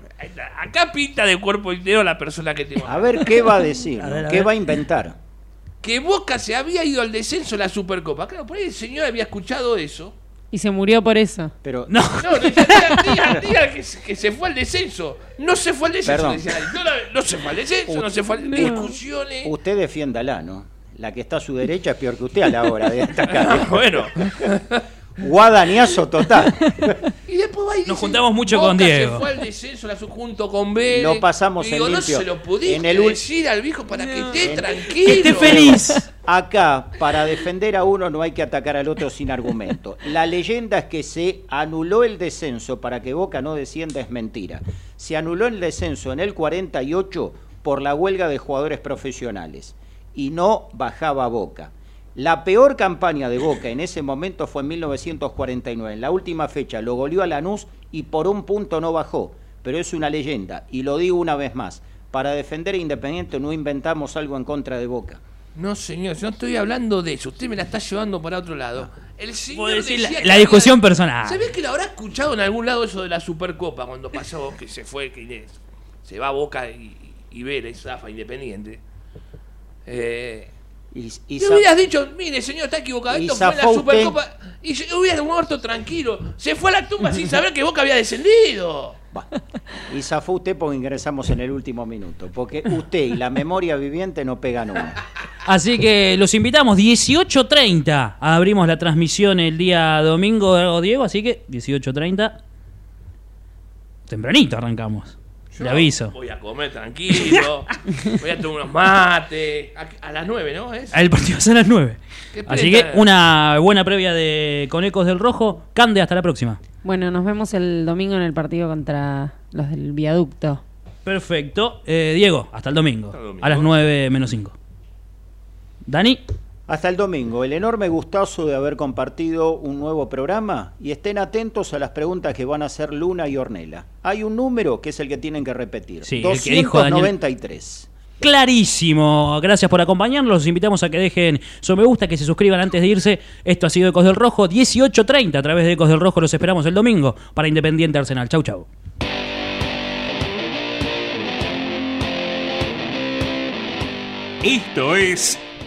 Speaker 4: acá pinta de cuerpo entero la persona que tengo.
Speaker 3: A ver qué va a decir,
Speaker 2: A
Speaker 3: ¿no?
Speaker 2: ver, a
Speaker 3: qué
Speaker 2: ver.
Speaker 3: va a inventar.
Speaker 4: Que Boca se había ido al descenso de la Supercopa. Claro, por ahí el señor había escuchado eso.
Speaker 5: Y se murió por eso.
Speaker 3: Pero
Speaker 2: No.
Speaker 4: No, decía, diga, diga, que, se- que se fue al descenso. No se fue al descenso. Decía no, la- no se fue al descenso, no se fue al
Speaker 5: No.
Speaker 4: Discusiones.
Speaker 3: usted defiéndala, ¿no? La que está a su derecha es peor que usted a la hora de atacar.
Speaker 4: Bueno,
Speaker 3: Guadañazo total.
Speaker 4: y después va y
Speaker 2: Nos juntamos mucho
Speaker 4: Boca
Speaker 2: con Diego.
Speaker 4: Se fue al descenso la, junto con Vélez.
Speaker 3: Lo pasamos
Speaker 4: Y digo,
Speaker 3: en
Speaker 4: no
Speaker 3: limpio.
Speaker 4: se lo pudiste
Speaker 3: En el
Speaker 4: decir al viejo para que esté
Speaker 3: En-
Speaker 4: tranquilo.
Speaker 2: Que esté feliz.
Speaker 3: Acá, para defender a uno no hay que atacar al otro sin argumento. La leyenda es que se anuló el descenso para que Boca no descienda, es mentira. Se anuló el descenso en el 48 por la huelga de jugadores profesionales y no bajaba Boca. La peor campaña de Boca en ese momento fue en 1949. En la última fecha lo goleó a Lanús y por un punto no bajó. Pero es una leyenda y lo digo una vez más. Para defender a Independiente no inventamos algo en contra de Boca.
Speaker 4: No, señor, yo no estoy hablando de eso. Usted me la está llevando para otro lado. El señor
Speaker 2: Puedo decir
Speaker 4: decía
Speaker 2: la- la
Speaker 4: había-
Speaker 2: discusión personal.
Speaker 4: ¿Sabés que lo habrá escuchado en algún lado eso de la Supercopa cuando pasó que se fue, que Inés, se va a Boca y, y Vélez, Zafa, Independiente? Eh,
Speaker 3: Y, y
Speaker 4: hubieras dicho, mire señor, está equivocado,
Speaker 3: Y
Speaker 4: esto fue la. Supercopa. Y se hubiera muerto tranquilo. Se fue a la tumba sin saber que Boca había descendido.
Speaker 3: Y zafó usted porque ingresamos en el último minuto. Porque usted y la memoria viviente no pegan uno.
Speaker 2: Así que los invitamos, 18.30. Abrimos la transmisión el día domingo, Diego, así que 18.30. Tempranito arrancamos.
Speaker 4: Yo
Speaker 2: Le aviso.
Speaker 4: Voy a comer tranquilo. voy a tomar unos mates. A, a las 9, ¿no? ¿Es?
Speaker 2: El partido es a las 9.
Speaker 4: Qué
Speaker 2: Así que una buena previa de con Ecos del Rojo. Cande, hasta la próxima.
Speaker 5: Bueno, nos vemos el domingo en el partido contra los del viaducto.
Speaker 2: Perfecto. Eh, Diego, hasta el domingo.
Speaker 4: Hasta el domingo.
Speaker 2: A las 9 menos 5. Dani,
Speaker 3: Hasta el domingo. El enorme gustazo de haber compartido un nuevo programa y estén atentos a las preguntas que van a hacer Luna y Ornela. Hay un número que es el que tienen que repetir.
Speaker 2: Sí, el que dijo Daniel.
Speaker 3: 293.
Speaker 2: clarísimo. Gracias por acompañarnos. Los invitamos a que dejen su me gusta, que se suscriban antes de irse. Esto ha sido Ecos del Rojo, 18.30 a través de Ecos del Rojo. Los esperamos el domingo para Independiente Arsenal. Chau, chau.
Speaker 1: Esto es